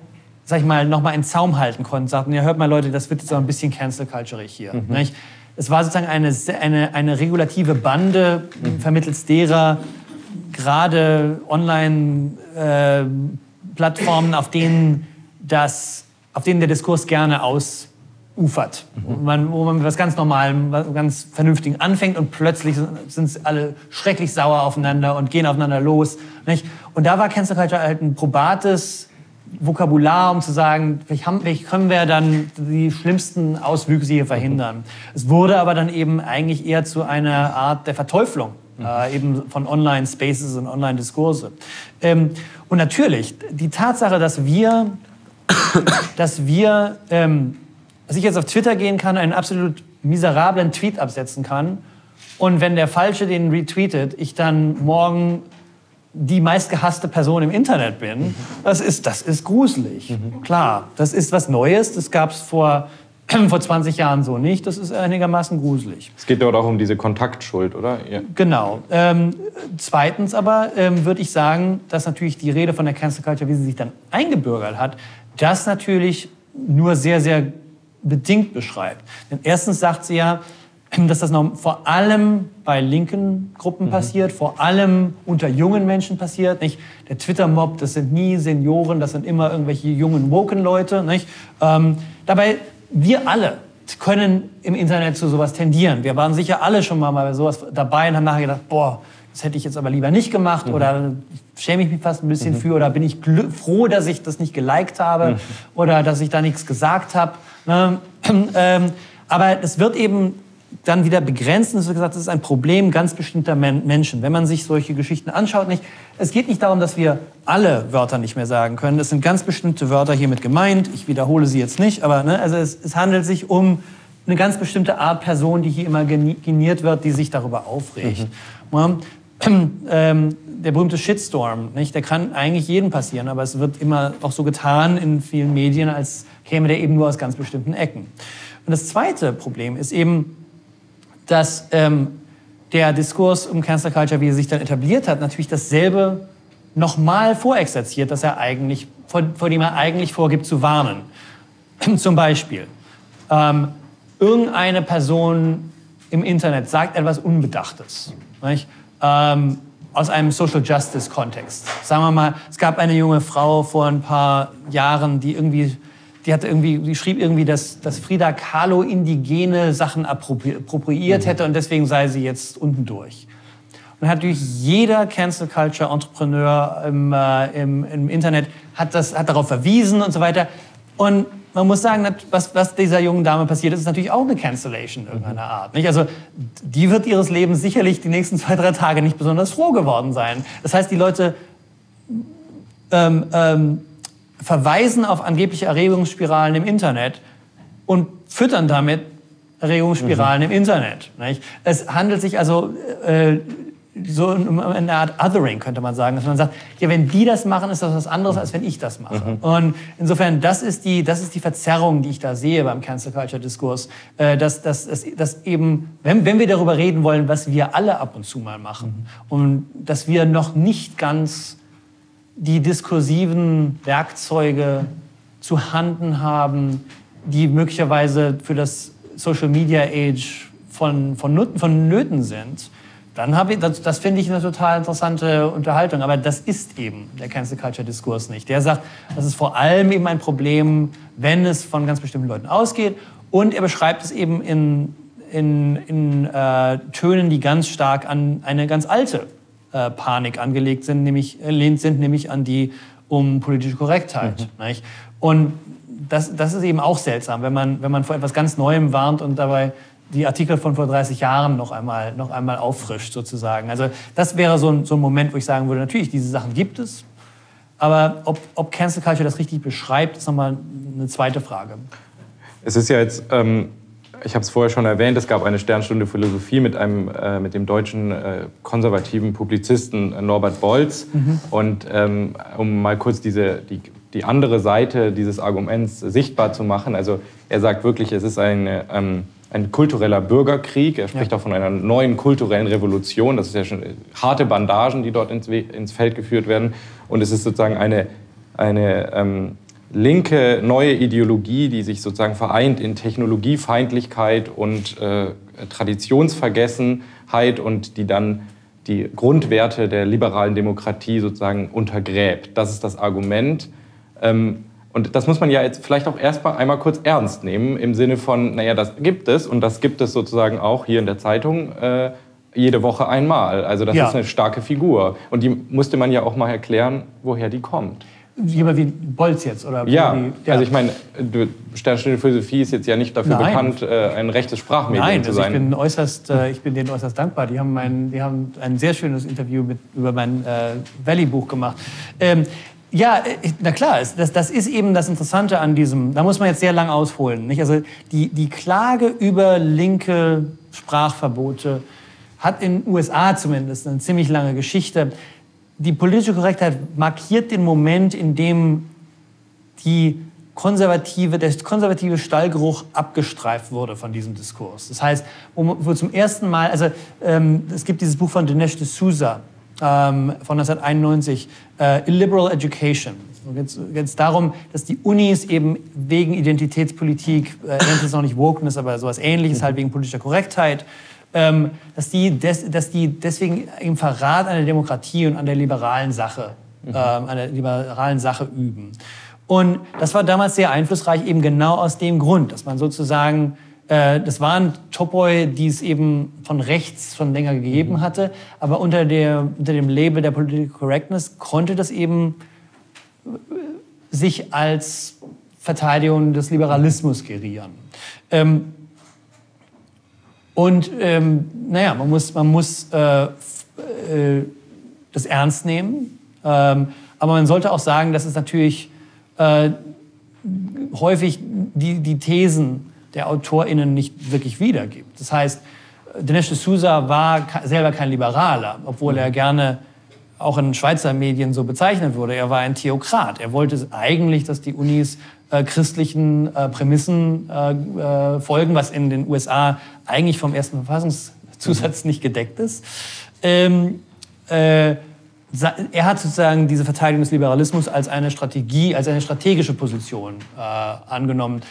sag ich mal, nochmal in Zaum halten konnten, sagten, ja, hört mal Leute, das wird jetzt auch ein bisschen cancel culture hier. Mhm. Nicht? Es war sozusagen eine, eine, eine regulative Bande, mhm. vermittels derer gerade Online-Plattformen, äh, auf denen das, auf denen der Diskurs gerne aus ufert. Mhm. Man, wo man mit was ganz Normalem, ganz Vernünftigen anfängt und plötzlich sind alle schrecklich sauer aufeinander und gehen aufeinander los. Nicht? Und da war Cancel Culture halt ein probates Vokabular, um zu sagen, vielleicht, haben, vielleicht können wir dann die schlimmsten Auswüchse hier verhindern. Es wurde aber dann eben eigentlich eher zu einer Art der Verteuflung mhm. äh, eben von Online-Spaces und Online-Diskurse. Ähm, und natürlich, die Tatsache, dass wir, dass wir ähm, dass ich jetzt auf Twitter gehen kann, einen absolut miserablen Tweet absetzen kann und wenn der Falsche den retweetet, ich dann morgen die meistgehasste Person im Internet bin, das ist, das ist gruselig. Mhm. Klar, das ist was Neues, das gab es vor, vor 20 Jahren so nicht, das ist einigermaßen gruselig. Es geht dort auch um diese Kontaktschuld, oder? Ja. Genau. Ähm, zweitens aber ähm, würde ich sagen, dass natürlich die Rede von der Cancel Culture, wie sie sich dann eingebürgert hat, das natürlich nur sehr, sehr bedingt beschreibt. Denn erstens sagt sie ja, dass das noch vor allem bei linken Gruppen mhm. passiert, vor allem unter jungen Menschen passiert. Nicht? Der Twitter-Mob, das sind nie Senioren, das sind immer irgendwelche jungen, woken Leute. Nicht? Ähm, dabei, wir alle können im Internet zu sowas tendieren. Wir waren sicher alle schon mal bei sowas dabei und haben nachher gedacht, boah, das hätte ich jetzt aber lieber nicht gemacht mhm. oder schäme ich mich fast ein bisschen mhm. für oder bin ich froh, dass ich das nicht geliked habe mhm. oder dass ich da nichts gesagt habe. Ne? Ähm, aber es wird eben dann wieder begrenzt und es wird gesagt, das ist ein Problem ganz bestimmter Men Menschen. Wenn man sich solche Geschichten anschaut, nicht, es geht nicht darum, dass wir alle Wörter nicht mehr sagen können. Es sind ganz bestimmte Wörter hiermit gemeint. Ich wiederhole sie jetzt nicht, aber ne, also es, es handelt sich um eine ganz bestimmte Art Person, die hier immer geniert wird, die sich darüber aufregt. Mhm. ähm, der berühmte Shitstorm, nicht? der kann eigentlich jedem passieren, aber es wird immer auch so getan in vielen Medien, als käme der eben nur aus ganz bestimmten Ecken. Und das zweite Problem ist eben, dass ähm, der Diskurs um Cancel Culture, wie er sich dann etabliert hat, natürlich dasselbe nochmal vorexerziert, dass er eigentlich, vor, vor, dem er eigentlich vorgibt zu warnen. Zum Beispiel, ähm, irgendeine Person im Internet sagt etwas Unbedachtes. Ähm, aus einem Social Justice Kontext. Sagen wir mal, es gab eine junge Frau vor ein paar Jahren, die irgendwie, die hatte irgendwie, die schrieb irgendwie, dass, dass Frida Kahlo indigene Sachen appropriiert mhm. hätte und deswegen sei sie jetzt unten durch. Und hat natürlich jeder Cancel Culture Entrepreneur im, äh, im, im Internet hat, das, hat darauf verwiesen und so weiter. Und man muss sagen, was, was dieser jungen Dame passiert ist, ist natürlich auch eine Cancellation irgendeiner Art. Nicht? Also die wird ihres Lebens sicherlich die nächsten zwei, drei Tage nicht besonders froh geworden sein. Das heißt, die Leute ähm, ähm, verweisen auf angebliche Erregungsspiralen im Internet und füttern damit Erregungsspiralen mhm. im Internet. Nicht? Es handelt sich also äh, so eine Art Othering, könnte man sagen, dass man sagt, ja, wenn die das machen, ist das was anderes, als wenn ich das mache. Mhm. Und insofern, das ist, die, das ist die Verzerrung, die ich da sehe beim Cancel Culture Diskurs, äh, dass, dass, dass, dass eben, wenn, wenn wir darüber reden wollen, was wir alle ab und zu mal machen, mhm. und dass wir noch nicht ganz die diskursiven Werkzeuge zu Handen haben, die möglicherweise für das Social Media Age von, von, von Nöten sind, dann habe ich, das, das finde ich eine total interessante Unterhaltung. Aber das ist eben der Cancel Culture Diskurs nicht. Der sagt, das ist vor allem eben ein Problem, wenn es von ganz bestimmten Leuten ausgeht. Und er beschreibt es eben in, in, in äh, Tönen, die ganz stark an eine ganz alte äh, Panik angelegt sind, nämlich, äh, sind, nämlich an die um politische Korrektheit. Mhm. Und das, das ist eben auch seltsam, wenn man, wenn man vor etwas ganz Neuem warnt und dabei die Artikel von vor 30 Jahren noch einmal, noch einmal auffrischt sozusagen. Also das wäre so ein, so ein Moment, wo ich sagen würde, natürlich, diese Sachen gibt es, aber ob, ob Cancel Culture das richtig beschreibt, ist nochmal eine zweite Frage. Es ist ja jetzt, ähm, ich habe es vorher schon erwähnt, es gab eine Sternstunde Philosophie mit, einem, äh, mit dem deutschen äh, konservativen Publizisten äh, Norbert Bolz. Mhm. Und ähm, um mal kurz diese, die, die andere Seite dieses Arguments sichtbar zu machen, also er sagt wirklich, es ist eine... Ähm, ein kultureller Bürgerkrieg. Er spricht ja. auch von einer neuen kulturellen Revolution. Das ist ja schon harte Bandagen, die dort ins, ins Feld geführt werden. Und es ist sozusagen eine, eine ähm, linke neue Ideologie, die sich sozusagen vereint in Technologiefeindlichkeit und äh, Traditionsvergessenheit und die dann die Grundwerte der liberalen Demokratie sozusagen untergräbt. Das ist das Argument. Ähm, und das muss man ja jetzt vielleicht auch erstmal einmal kurz ernst nehmen, im Sinne von, naja, das gibt es und das gibt es sozusagen auch hier in der Zeitung äh, jede Woche einmal. Also das ja. ist eine starke Figur. Und die musste man ja auch mal erklären, woher die kommt. Jemand wie Bolz jetzt? Oder ja, die, ja. also ich meine, Sternstunde Philosophie ist jetzt ja nicht dafür Nein. bekannt, äh, ein rechtes Sprachmedium Nein, zu also sein. Ich bin, äußerst, äh, ich bin denen äußerst dankbar. Die haben, mein, die haben ein sehr schönes Interview mit, über mein äh, Valley-Buch gemacht. Ähm, ja, äh, na klar, das, das ist eben das Interessante an diesem, da muss man jetzt sehr lang ausholen. Nicht? Also die, die Klage über linke Sprachverbote hat in den USA zumindest eine ziemlich lange Geschichte. Die politische Korrektheit markiert den Moment, in dem die konservative, der konservative Stallgeruch abgestreift wurde von diesem Diskurs. Das heißt, wo zum ersten Mal, also ähm, es gibt dieses Buch von Dinesh D'Souza, ähm, von 1991, äh, Illiberal Education. Jetzt geht es darum, dass die Unis eben wegen Identitätspolitik, äh, nennt es noch nicht Wokeness, aber sowas ähnliches, halt wegen politischer Korrektheit, ähm, dass, die des, dass die deswegen im Verrat an der Demokratie und an der liberalen Sache, mhm. ähm, an der liberalen Sache üben. Und das war damals sehr einflussreich, eben genau aus dem Grund, dass man sozusagen das waren Topoi, die es eben von rechts schon länger gegeben mhm. hatte, aber unter, der, unter dem Label der Political Correctness konnte das eben äh, sich als Verteidigung des Liberalismus gerieren. Ähm, und ähm, naja, man muss, man muss äh, äh, das ernst nehmen, ähm, aber man sollte auch sagen, dass es natürlich äh, häufig die, die Thesen der AutorInnen nicht wirklich wiedergibt. Das heißt, Dinesh D'Souza war selber kein Liberaler, obwohl er gerne auch in Schweizer Medien so bezeichnet wurde. Er war ein Theokrat. Er wollte eigentlich, dass die Unis äh, christlichen äh, Prämissen äh, äh folgen, was in den USA eigentlich vom ersten Verfassungszusatz nicht gedeckt ist. Ähm, äh, er hat sozusagen diese Verteidigung des Liberalismus als eine Strategie, als eine strategische Position äh, angenommen.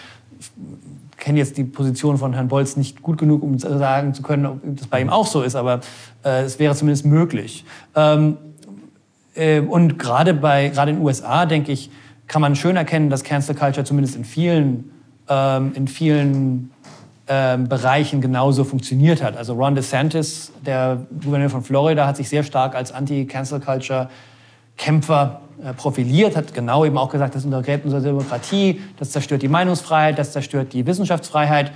Kenne jetzt die Position von Herrn Bolz nicht gut genug, um sagen zu können, ob das bei ihm auch so ist, aber es wäre zumindest möglich. Ähm, äh, und gerade bei gerade in den USA, denke ich, kann man schön erkennen, dass Cancel Culture zumindest in vielen, ähm, in vielen ähm, Bereichen genauso funktioniert hat. Also Ron DeSantis, der Gouverneur von Florida, hat sich sehr stark als Anti-Cancel Culture-Kämpfer äh, profiliert, hat genau eben auch gesagt, das untergräbt unsere Demokratie, das zerstört die Meinungsfreiheit, das zerstört die Wissenschaftsfreiheit.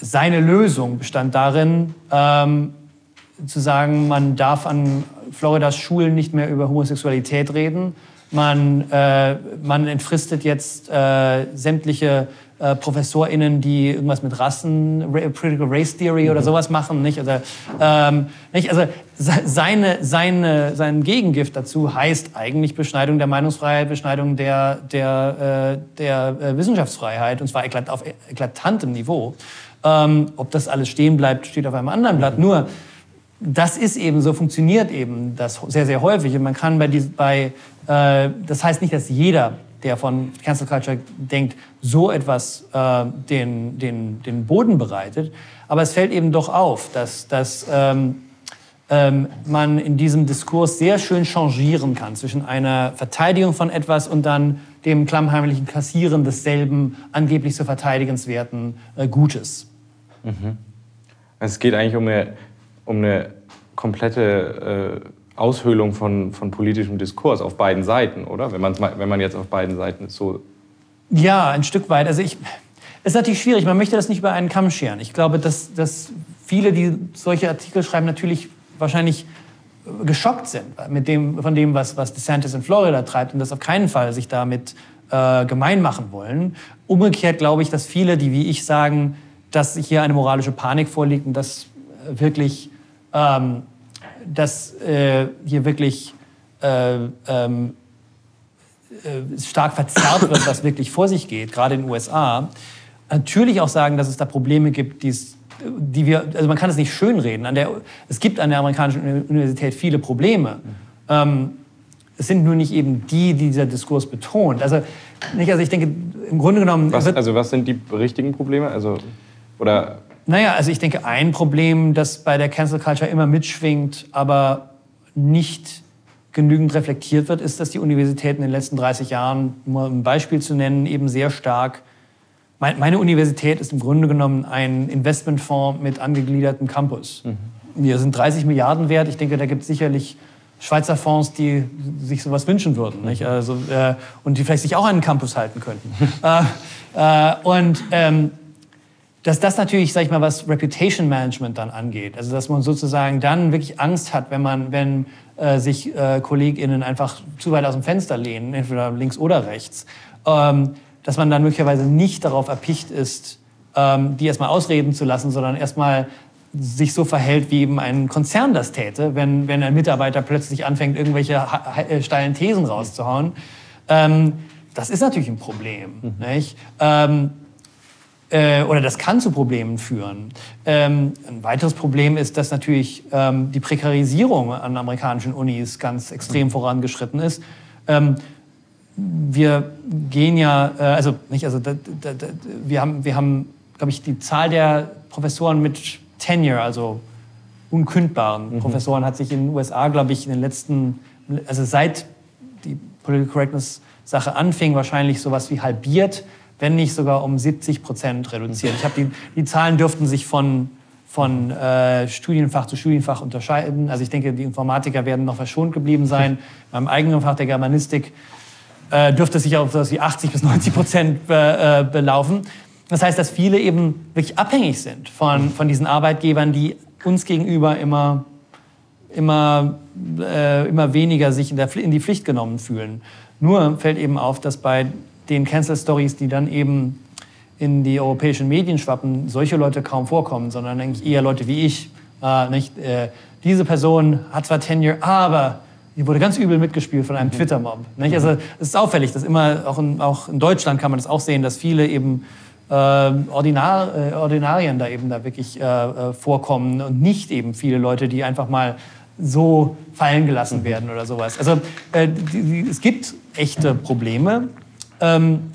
Seine Lösung bestand darin, ähm, zu sagen, man darf an Floridas Schulen nicht mehr über Homosexualität reden. Man, äh, man entfristet jetzt äh, sämtliche äh, ProfessorInnen, die irgendwas mit Rassen, Critical Race Theory oder mhm. sowas machen. Nicht? Also, ähm, nicht? also seine, seine, sein Gegengift dazu heißt eigentlich Beschneidung der Meinungsfreiheit, Beschneidung der, der, äh, der äh, Wissenschaftsfreiheit, und zwar eklat auf eklatantem Niveau. Ähm, ob das alles stehen bleibt, steht auf einem anderen Blatt. Nur das ist eben, so funktioniert eben das sehr, sehr häufig. Und man kann bei, bei äh, das heißt nicht, dass jeder, der von Cancel Culture denkt, so etwas äh, den, den, den Boden bereitet. Aber es fällt eben doch auf, dass, dass ähm, ähm, man in diesem Diskurs sehr schön changieren kann zwischen einer Verteidigung von etwas und dann dem klammheimlichen Kassieren desselben angeblich so verteidigenswerten äh, Gutes. Mhm. Es geht eigentlich um eine um eine komplette äh, Aushöhlung von, von politischem Diskurs auf beiden Seiten, oder? Wenn, wenn man jetzt auf beiden Seiten so. Ja, ein Stück weit. Also ich, es ist natürlich schwierig, man möchte das nicht über einen Kamm scheren. Ich glaube, dass, dass viele, die solche Artikel schreiben, natürlich wahrscheinlich geschockt sind mit dem, von dem, was, was DeSantis in Florida treibt und das auf keinen Fall sich damit äh, gemein machen wollen. Umgekehrt glaube ich, dass viele, die wie ich sagen, dass hier eine moralische Panik vorliegt und dass wirklich ähm, dass äh, hier wirklich äh, ähm, äh, stark verzerrt wird, was wirklich vor sich geht, gerade in den USA. Natürlich auch sagen, dass es da Probleme gibt, die wir, also man kann es nicht schönreden. An der, es gibt an der amerikanischen Universität viele Probleme. Ähm, es sind nur nicht eben die, die dieser Diskurs betont. Also, nicht, also ich denke, im Grunde genommen. Was, also was sind die richtigen Probleme? Also, oder naja, also ich denke, ein Problem, das bei der Cancel Culture immer mitschwingt, aber nicht genügend reflektiert wird, ist, dass die Universitäten in den letzten 30 Jahren, um ein Beispiel zu nennen, eben sehr stark. Meine Universität ist im Grunde genommen ein Investmentfonds mit angegliedertem Campus. Mhm. Wir sind 30 Milliarden wert. Ich denke, da gibt es sicherlich Schweizer Fonds, die sich sowas wünschen würden. Nicht? Also, äh, und die vielleicht sich auch an einen Campus halten könnten. äh, äh, und ähm, dass das natürlich, sag ich mal, was Reputation Management dann angeht. Also dass man sozusagen dann wirklich Angst hat, wenn man, wenn äh, sich äh, KollegInnen einfach zu weit aus dem Fenster lehnen, entweder links oder rechts, ähm, dass man dann möglicherweise nicht darauf erpicht ist, ähm, die erstmal ausreden zu lassen, sondern erstmal sich so verhält, wie eben ein Konzern das täte, wenn, wenn ein Mitarbeiter plötzlich anfängt, irgendwelche äh, steilen Thesen rauszuhauen. Ähm, das ist natürlich ein Problem. Mhm. Nicht? Ähm, äh, oder das kann zu Problemen führen. Ähm, ein weiteres Problem ist, dass natürlich ähm, die Prekarisierung an amerikanischen Unis ganz extrem vorangeschritten ist. Ähm, wir gehen ja, äh, also nicht, also da, da, da, wir haben, wir haben, glaube ich, die Zahl der Professoren mit Tenure, also unkündbaren mhm. Professoren, hat sich in den USA, glaube ich, in den letzten, also seit die Political Correctness Sache anfing, wahrscheinlich sowas wie halbiert wenn nicht sogar um 70 Prozent reduziert. Ich habe die, die Zahlen dürften sich von, von äh, Studienfach zu Studienfach unterscheiden. Also ich denke, die Informatiker werden noch verschont geblieben sein. Beim eigenen Fach der Germanistik äh, dürfte es sich auf so 80 bis 90 Prozent be, äh, belaufen. Das heißt, dass viele eben wirklich abhängig sind von, von diesen Arbeitgebern, die uns gegenüber immer, immer, äh, immer weniger sich in, der, in die Pflicht genommen fühlen. Nur fällt eben auf, dass bei den Cancel Stories, die dann eben in die europäischen Medien schwappen, solche Leute kaum vorkommen, sondern eigentlich eher Leute wie ich. Äh, nicht? Äh, diese Person hat zwar Tenure, aber die wurde ganz übel mitgespielt von einem mhm. Twitter-Mob. Also es ist auffällig, dass immer, auch in, auch in, Deutschland kann man das auch sehen, dass viele eben äh, Ordinar, äh, Ordinarien da eben da wirklich äh, äh, vorkommen und nicht eben viele Leute, die einfach mal so fallen gelassen mhm. werden oder sowas. Also äh, die, die, es gibt echte Probleme. Ähm,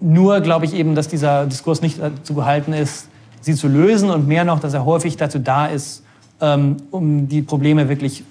nur glaube ich eben, dass dieser Diskurs nicht dazu gehalten ist, sie zu lösen und mehr noch, dass er häufig dazu da ist, ähm, um die Probleme wirklich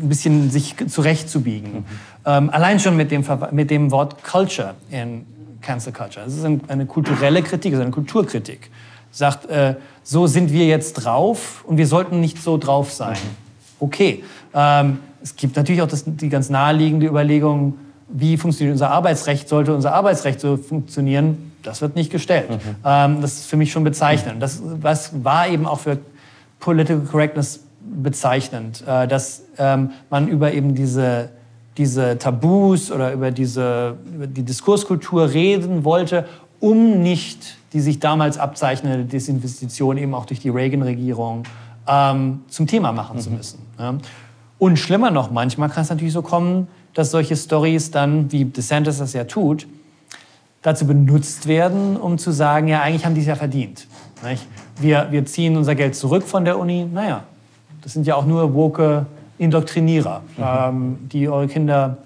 ein bisschen sich zurechtzubiegen. Mhm. Ähm, allein schon mit dem, mit dem Wort Culture in Cancel Culture. Das ist eine kulturelle Kritik, ist eine Kulturkritik. Sagt, äh, so sind wir jetzt drauf und wir sollten nicht so drauf sein. Mhm. Okay. Ähm, es gibt natürlich auch das, die ganz naheliegende Überlegung, wie funktioniert unser Arbeitsrecht, sollte unser Arbeitsrecht so funktionieren, das wird nicht gestellt. Mhm. Ähm, das ist für mich schon bezeichnend. Das was war eben auch für Political Correctness bezeichnend, äh, dass ähm, man über eben diese, diese Tabus oder über, diese, über die Diskurskultur reden wollte, um nicht die sich damals abzeichnende Desinvestition eben auch durch die Reagan-Regierung ähm, zum Thema machen mhm. zu müssen. Ja. Und schlimmer noch, manchmal kann es natürlich so kommen, dass solche Stories dann, wie DeSantis das ja tut, dazu benutzt werden, um zu sagen, ja, eigentlich haben die es ja verdient. Wir, wir ziehen unser Geld zurück von der Uni. Naja, das sind ja auch nur woke Indoktrinierer, mhm. ähm, die eure Kinder,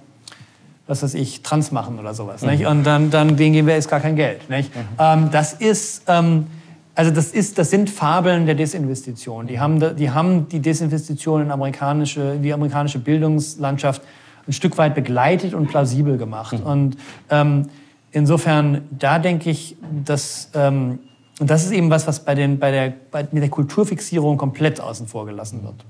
was weiß ich, trans machen oder sowas. Mhm. Und dann, dann denen geben wir jetzt gar kein Geld. Nicht? Mhm. Ähm, das ist... Ähm, also das, ist, das sind Fabeln der Desinvestition. Die haben die, haben die Desinvestition in amerikanische, die amerikanische Bildungslandschaft ein Stück weit begleitet und plausibel gemacht. Mhm. Und ähm, insofern, da denke ich, dass, ähm, und das ist eben was, was bei, den, bei, der, bei mit der Kulturfixierung komplett außen vor gelassen wird.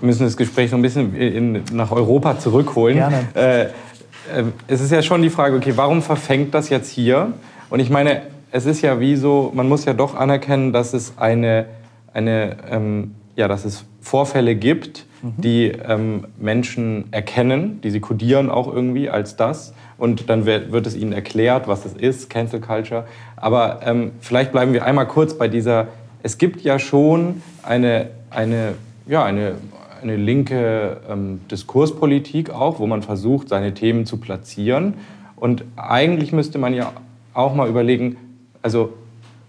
Wir müssen das Gespräch noch ein bisschen in, nach Europa zurückholen. Gerne. Äh, äh, es ist ja schon die Frage, okay, warum verfängt das jetzt hier? Und ich meine, es ist ja wie so, man muss ja doch anerkennen, dass es eine, eine ähm, ja, dass es Vorfälle gibt, die ähm, Menschen erkennen, die sie kodieren auch irgendwie als das. Und dann wird, wird es ihnen erklärt, was es ist, Cancel Culture. Aber ähm, vielleicht bleiben wir einmal kurz bei dieser, es gibt ja schon eine, eine, ja, eine, eine linke ähm, Diskurspolitik auch, wo man versucht, seine Themen zu platzieren. Und eigentlich müsste man ja auch mal überlegen, also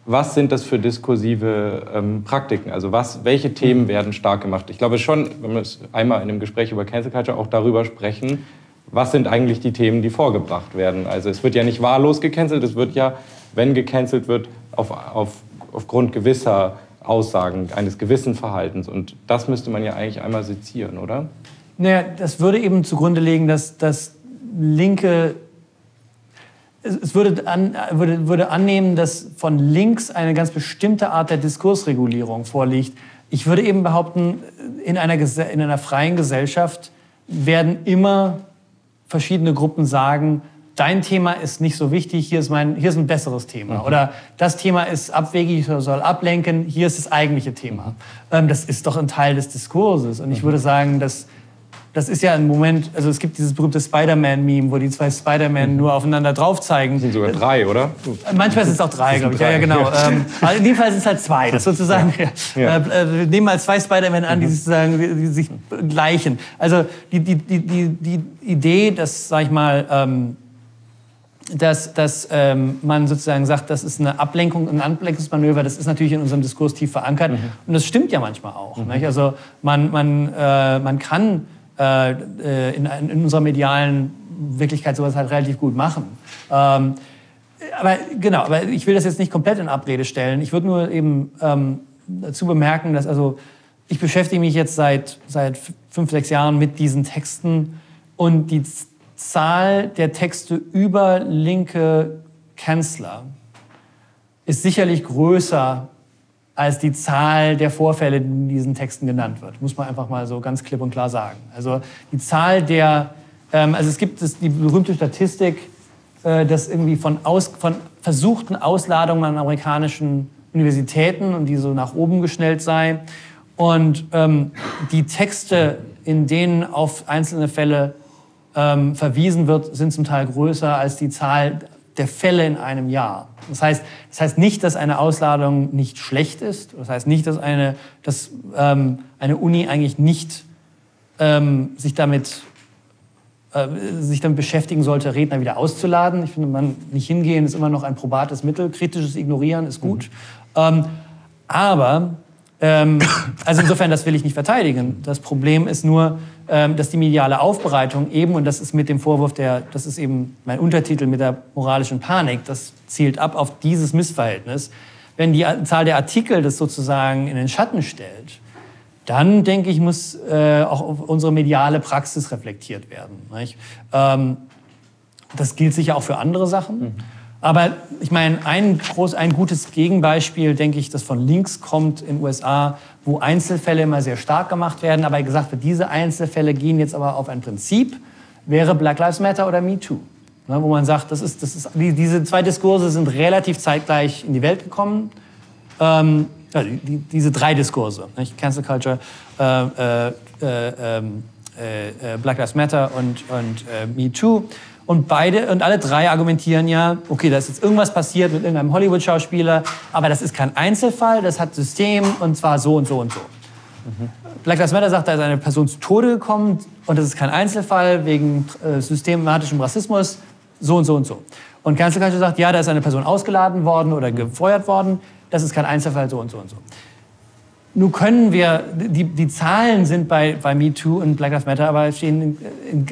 was sind das für diskursive ähm, Praktiken? Also was, welche Themen mhm. werden stark gemacht? Ich glaube schon, wenn wir einmal in einem Gespräch über Cancel Culture auch darüber sprechen, was sind eigentlich die Themen, die vorgebracht werden? Also es wird ja nicht wahllos gecancelt, es wird ja, wenn gecancelt wird, auf, auf, aufgrund gewisser Aussagen, eines gewissen Verhaltens. Und das müsste man ja eigentlich einmal sezieren, oder? Naja, das würde eben zugrunde legen, dass, dass linke es würde, an, würde, würde annehmen, dass von links eine ganz bestimmte Art der Diskursregulierung vorliegt. Ich würde eben behaupten, in einer, in einer freien Gesellschaft werden immer verschiedene Gruppen sagen, dein Thema ist nicht so wichtig, hier ist, mein, hier ist ein besseres Thema. Mhm. Oder das Thema ist abwegig oder soll ablenken, hier ist das eigentliche Thema. Mhm. Ähm, das ist doch ein Teil des Diskurses. Und ich mhm. würde sagen, dass das ist ja ein Moment, also es gibt dieses berühmte Spider-Man-Meme, wo die zwei Spider-Man mhm. nur aufeinander drauf zeigen. Das sind sogar drei, oder? Manchmal sind es auch drei, glaube ich. Drei. Ja, ja, genau. Ja. Ähm, in dem Fall sind es halt zwei. Das sozusagen, ja. Äh, äh, wir nehmen mal zwei Spider-Man an, die, mhm. sozusagen, die sich gleichen. Also die, die, die, die, die Idee, dass, sag ich mal, ähm, dass, dass ähm, man sozusagen sagt, das ist eine Ablenkung, ein Ablenkungsmanöver, das ist natürlich in unserem Diskurs tief verankert. Mhm. Und das stimmt ja manchmal auch. Mhm. Also man, man, äh, man kann in, in, unserer medialen Wirklichkeit sowas halt relativ gut machen. Ähm, aber genau, aber ich will das jetzt nicht komplett in Abrede stellen. Ich würde nur eben ähm, dazu bemerken, dass also ich beschäftige mich jetzt seit, seit fünf, sechs Jahren mit diesen Texten und die Zahl der Texte über linke Kanzler ist sicherlich größer als die Zahl der Vorfälle, die in diesen Texten genannt wird. Muss man einfach mal so ganz klipp und klar sagen. Also die Zahl der, ähm, also es gibt das, die berühmte Statistik, äh, dass irgendwie von, aus, von versuchten Ausladungen an amerikanischen Universitäten und die so nach oben geschnellt sei. Und ähm, die Texte, in denen auf einzelne Fälle ähm, verwiesen wird, sind zum Teil größer als die Zahl der Fälle in einem Jahr. Das heißt, das heißt nicht, dass eine Ausladung nicht schlecht ist. Das heißt nicht, dass eine, dass, ähm, eine Uni eigentlich nicht ähm, sich damit äh, sich damit beschäftigen sollte, Redner wieder auszuladen. Ich finde, man nicht hingehen ist immer noch ein probates Mittel. Kritisches Ignorieren ist gut. Mhm. Ähm, aber, ähm, also insofern, das will ich nicht verteidigen. Das Problem ist nur, ähm, dass die mediale Aufbereitung eben, und das ist mit dem Vorwurf der, das ist eben mein Untertitel mit der moralischen Panik, das zielt ab auf dieses Missverhältnis. Wenn die Zahl der Artikel das sozusagen in den Schatten stellt, dann denke ich, muss äh, auch unsere mediale Praxis reflektiert werden. Ähm, das gilt sicher auch für andere Sachen. Mhm. Aber ich meine, ein, groß, ein gutes Gegenbeispiel, denke ich, das von links kommt in den USA, wo Einzelfälle immer sehr stark gemacht werden, aber gesagt wird, diese Einzelfälle gehen jetzt aber auf ein Prinzip, wäre Black Lives Matter oder Me Too. Ne, wo man sagt, das ist, das ist, die, diese zwei Diskurse sind relativ zeitgleich in die Welt gekommen. Ähm, also die, diese drei Diskurse, nicht? Cancel Culture, äh, äh, äh, ähm, äh, äh Black Lives Matter und, und äh, Me Too. Und beide und alle drei argumentieren ja, okay, da ist jetzt irgendwas passiert mit irgendeinem Hollywood-Schauspieler, aber das ist kein Einzelfall, das hat System und zwar so und so und so. Mhm. Black Lives Matter sagt, da ist eine Person zu Tode gekommen und das ist kein Einzelfall wegen äh, systematischem Rassismus, so und so und so. Und Cancel Culture sagt, ja, da ist eine Person ausgeladen worden oder gefeuert worden, das ist kein Einzelfall, so und so und so. Nun können wir, die, die Zahlen sind bei, bei MeToo und Black Lives Matter, aber stehen in, in,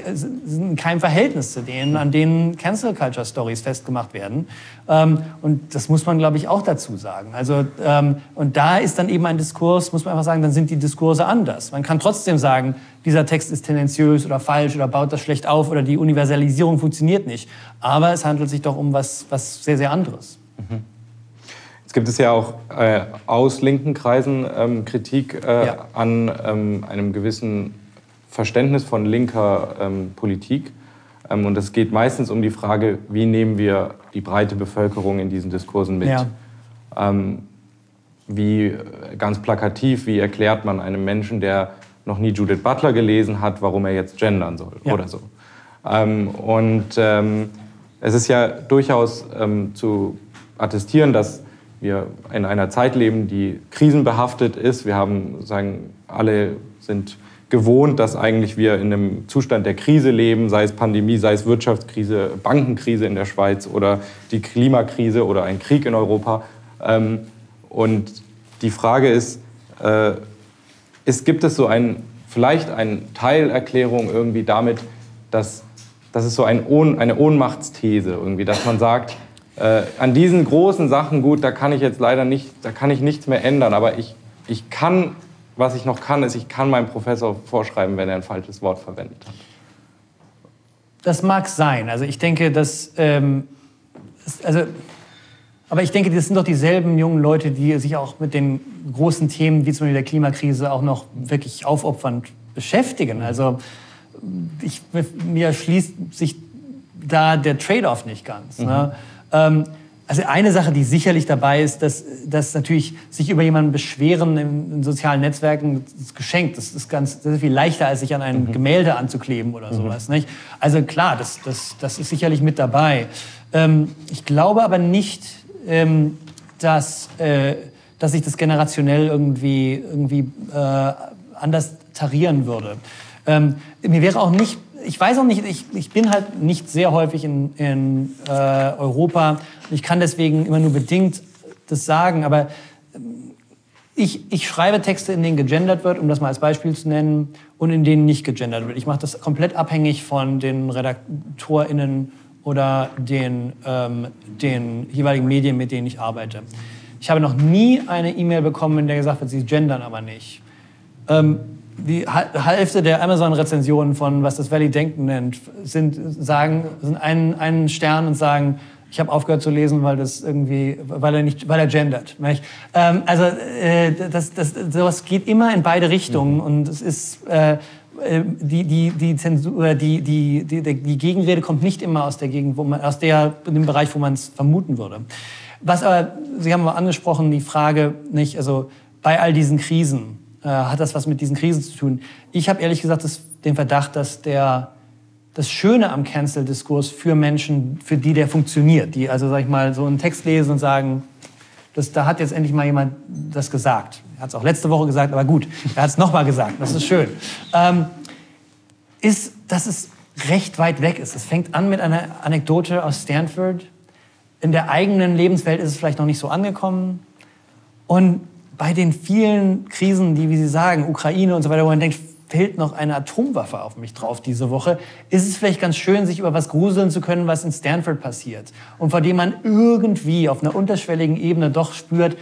in keinem Verhältnis zu denen, an denen Cancel Culture Stories festgemacht werden. Ähm, und das muss man, glaube ich, auch dazu sagen. Also, ähm, und da ist dann eben ein Diskurs, muss man einfach sagen, dann sind die Diskurse anders. Man kann trotzdem sagen, dieser Text ist tendenziös oder falsch oder baut das schlecht auf oder die Universalisierung funktioniert nicht. Aber es handelt sich doch um was, was sehr, sehr anderes. Mhm. Es gibt es ja auch äh, aus linken Kreisen ähm, Kritik äh, ja. an ähm, einem gewissen Verständnis von linker ähm, Politik. Ähm, und es geht meistens um die Frage, wie nehmen wir die breite Bevölkerung in diesen Diskursen mit? Ja. Ähm, wie äh, ganz plakativ, wie erklärt man einem Menschen, der noch nie Judith Butler gelesen hat, warum er jetzt gendern soll ja. oder so. Ähm, und es ist ja durchaus zu attestieren, dass wir in einer Zeit leben, die krisenbehaftet ist. Wir haben, sagen, alle sind gewohnt, dass eigentlich wir in einem Zustand der Krise leben, sei es Pandemie, sei es Wirtschaftskrise, Bankenkrise in der Schweiz oder die Klimakrise oder ein Krieg in Europa. Ähm, und die Frage ist, äh, ist gibt es so ein, vielleicht eine Teilerklärung irgendwie damit, dass, dass es so ein Ohn, eine Ohnmachtsthese irgendwie, dass man sagt, äh, an diesen großen Sachen, gut, da kann ich jetzt leider nicht, da kann ich nichts mehr ändern, aber ich, ich kann, was ich noch kann, ist, ich kann meinem Professor vorschreiben, wenn er ein falsches Wort verwendet hat. Das mag sein. Also ich denke, dass, ähm, also, aber ich denke, das sind doch dieselben jungen Leute, die sich auch mit den großen Themen wie zum Beispiel der Klimakrise auch noch wirklich aufopfernd beschäftigen. Also ich, mir schließt sich da der Trade-off nicht ganz. Ne? Mhm. Ne? Ähm, also eine Sache, die sicherlich dabei ist, dass, dass natürlich sich über jemanden beschweren in, in sozialen Netzwerken das ist geschenkt. Das ist ganz das ist viel leichter, als sich an ein mhm. Gemälde anzukleben oder mhm. sowas. Nicht? Also klar, das, das, das ist sicherlich mit dabei. Ähm, ich glaube aber nicht, ähm, dass, äh, dass sich das generationell irgendwie, irgendwie äh, anders tarieren würde. Ähm, mir wäre auch nicht ich weiß auch nicht, ich, ich bin halt nicht sehr häufig in, in äh, Europa. Ich kann deswegen immer nur bedingt das sagen, aber ähm, ich, ich schreibe Texte, in denen gegendert wird, um das mal als Beispiel zu nennen, und in denen nicht gegendert wird. Ich mache das komplett abhängig von den RedaktorInnen oder den, ähm, den jeweiligen Medien, mit denen ich arbeite. Ich habe noch nie eine E-Mail bekommen, in der gesagt wird, sie gendern aber nicht. Ähm, die Hälfte der Amazon-Rezensionen von was das Valley Denken nennt, sind, sagen, sind einen, einen Stern und sagen, ich habe aufgehört zu lesen, weil das irgendwie, weil er nicht, weil er gendert. Ähm, also äh, das, das, sowas geht immer in beide Richtungen mhm. und es ist äh, äh, die, die, die, Zensur, die, die, die, die Gegenrede kommt nicht immer aus der Gegend, wo man, aus der, dem Bereich, wo man es vermuten würde. Was aber, Sie haben aber angesprochen, die Frage, nicht, also bei all diesen Krisen, äh, hat das was mit diesen Krisen zu tun. Ich habe ehrlich gesagt das, den Verdacht, dass der das Schöne am Cancel-Diskurs für Menschen, für die der funktioniert, die also, sag ich mal, so einen Text lesen und sagen, das, da hat jetzt endlich mal jemand das gesagt. Er hat es auch letzte Woche gesagt, aber gut, er hat es nochmal gesagt, das ist schön. Ähm, ist, dass es recht weit weg ist. Es fängt an mit einer Anekdote aus Stanford. In der eigenen Lebenswelt ist es vielleicht noch nicht so angekommen. Und bei den vielen Krisen, die, wie Sie sagen, Ukraine und so weiter, wo man denkt, fällt noch eine Atomwaffe auf mich drauf diese Woche, ist es vielleicht ganz schön, sich über was gruseln zu können, was in Stanford passiert. Und vor dem man irgendwie auf einer unterschwelligen Ebene doch spürt,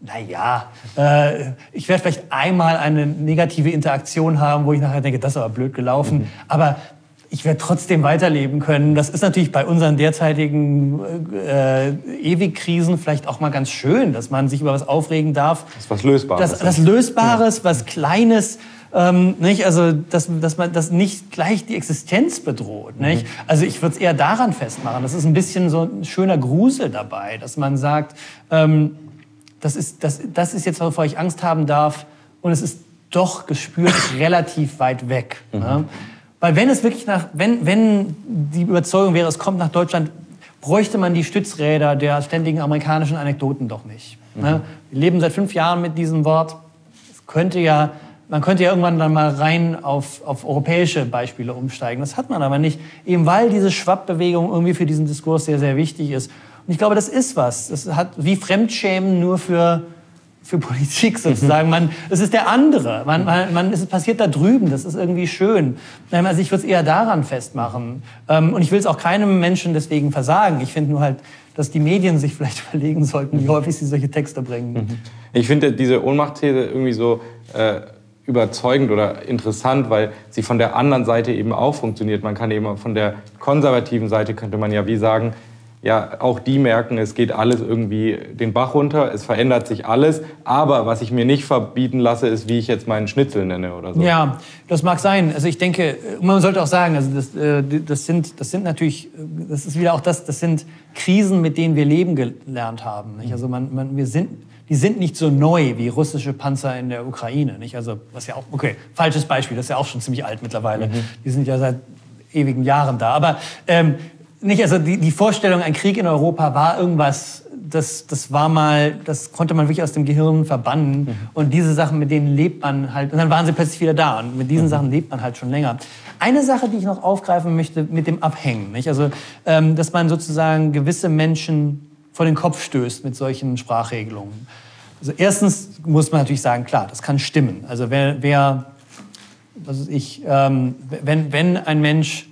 naja, äh, ich werde vielleicht einmal eine negative Interaktion haben, wo ich nachher denke, das ist aber blöd gelaufen. Mhm. Aber ich werde trotzdem weiterleben können. Das ist natürlich bei unseren derzeitigen äh, Ewigkrisen vielleicht auch mal ganz schön, dass man sich über was aufregen darf. Das ist was Lösbares. Das, das Lösbares, ja. was Kleines. Ähm, nicht? Also, dass, dass man das nicht gleich die Existenz bedroht. Nicht? Mhm. Also, ich würde es eher daran festmachen. Das ist ein bisschen so ein schöner Grusel dabei, dass man sagt, ähm, das, ist, das, das ist jetzt, wovor ich Angst haben darf. Und es ist doch gespürt relativ weit weg. Mhm. Ne? Weil wenn es wirklich nach, wenn, wenn die Überzeugung wäre, es kommt nach Deutschland, bräuchte man die Stützräder der ständigen amerikanischen Anekdoten doch nicht. Mhm. Ne? Wir leben seit fünf Jahren mit diesem Wort. Es könnte ja, man könnte ja irgendwann dann mal rein auf, auf europäische Beispiele umsteigen. Das hat man aber nicht, eben weil diese Schwappbewegung irgendwie für diesen Diskurs sehr, sehr wichtig ist. Und ich glaube, das ist was. Das hat wie Fremdschämen nur für für Politik sozusagen. Man, es ist der andere. Man, man, man, es passiert da drüben. Das ist irgendwie schön. Ähm, also ich würde es eher daran festmachen. Ähm, und ich will es auch keinem Menschen deswegen versagen. Ich finde nur halt, dass die Medien sich vielleicht überlegen sollten, wie häufig sie solche Texte bringen. Mhm. Ich finde diese Ohnmachtthese irgendwie so äh, überzeugend oder interessant, weil sie von der anderen Seite eben auch funktioniert. Man kann eben von der konservativen Seite könnte man ja wie sagen, ja, auch die merken, es geht alles irgendwie den Bach runter, es verändert sich alles. Aber was ich mir nicht verbieten lasse, ist, wie ich jetzt meinen Schnitzel nenne oder so. Ja, das mag sein. Also ich denke, man sollte auch sagen, also das, äh, das, sind, das sind natürlich, das ist wieder auch das, das sind Krisen, mit denen wir leben gelernt haben. Nicht? Also man, man, wir sind, die sind nicht so neu wie russische Panzer in der Ukraine. Nicht? Also was ja auch, okay, falsches Beispiel, das ist ja auch schon ziemlich alt mittlerweile. Mhm. Die sind ja seit ewigen Jahren da. Aber ähm, nicht, also die, die Vorstellung, ein Krieg in Europa war irgendwas, das, das war mal, das konnte man wirklich aus dem Gehirn verbannen. Mhm. Und diese Sachen, mit denen lebt man halt, und dann waren sie plötzlich wieder da. Und mit diesen mhm. Sachen lebt man halt schon länger. Eine Sache, die ich noch aufgreifen möchte, mit dem Abhängen, nicht? Also, ähm, dass man sozusagen gewisse Menschen vor den Kopf stößt mit solchen Sprachregelungen. Also erstens muss man natürlich sagen, klar, das kann stimmen. Also wer, wer was ist ich, ähm, wenn, wenn ein Mensch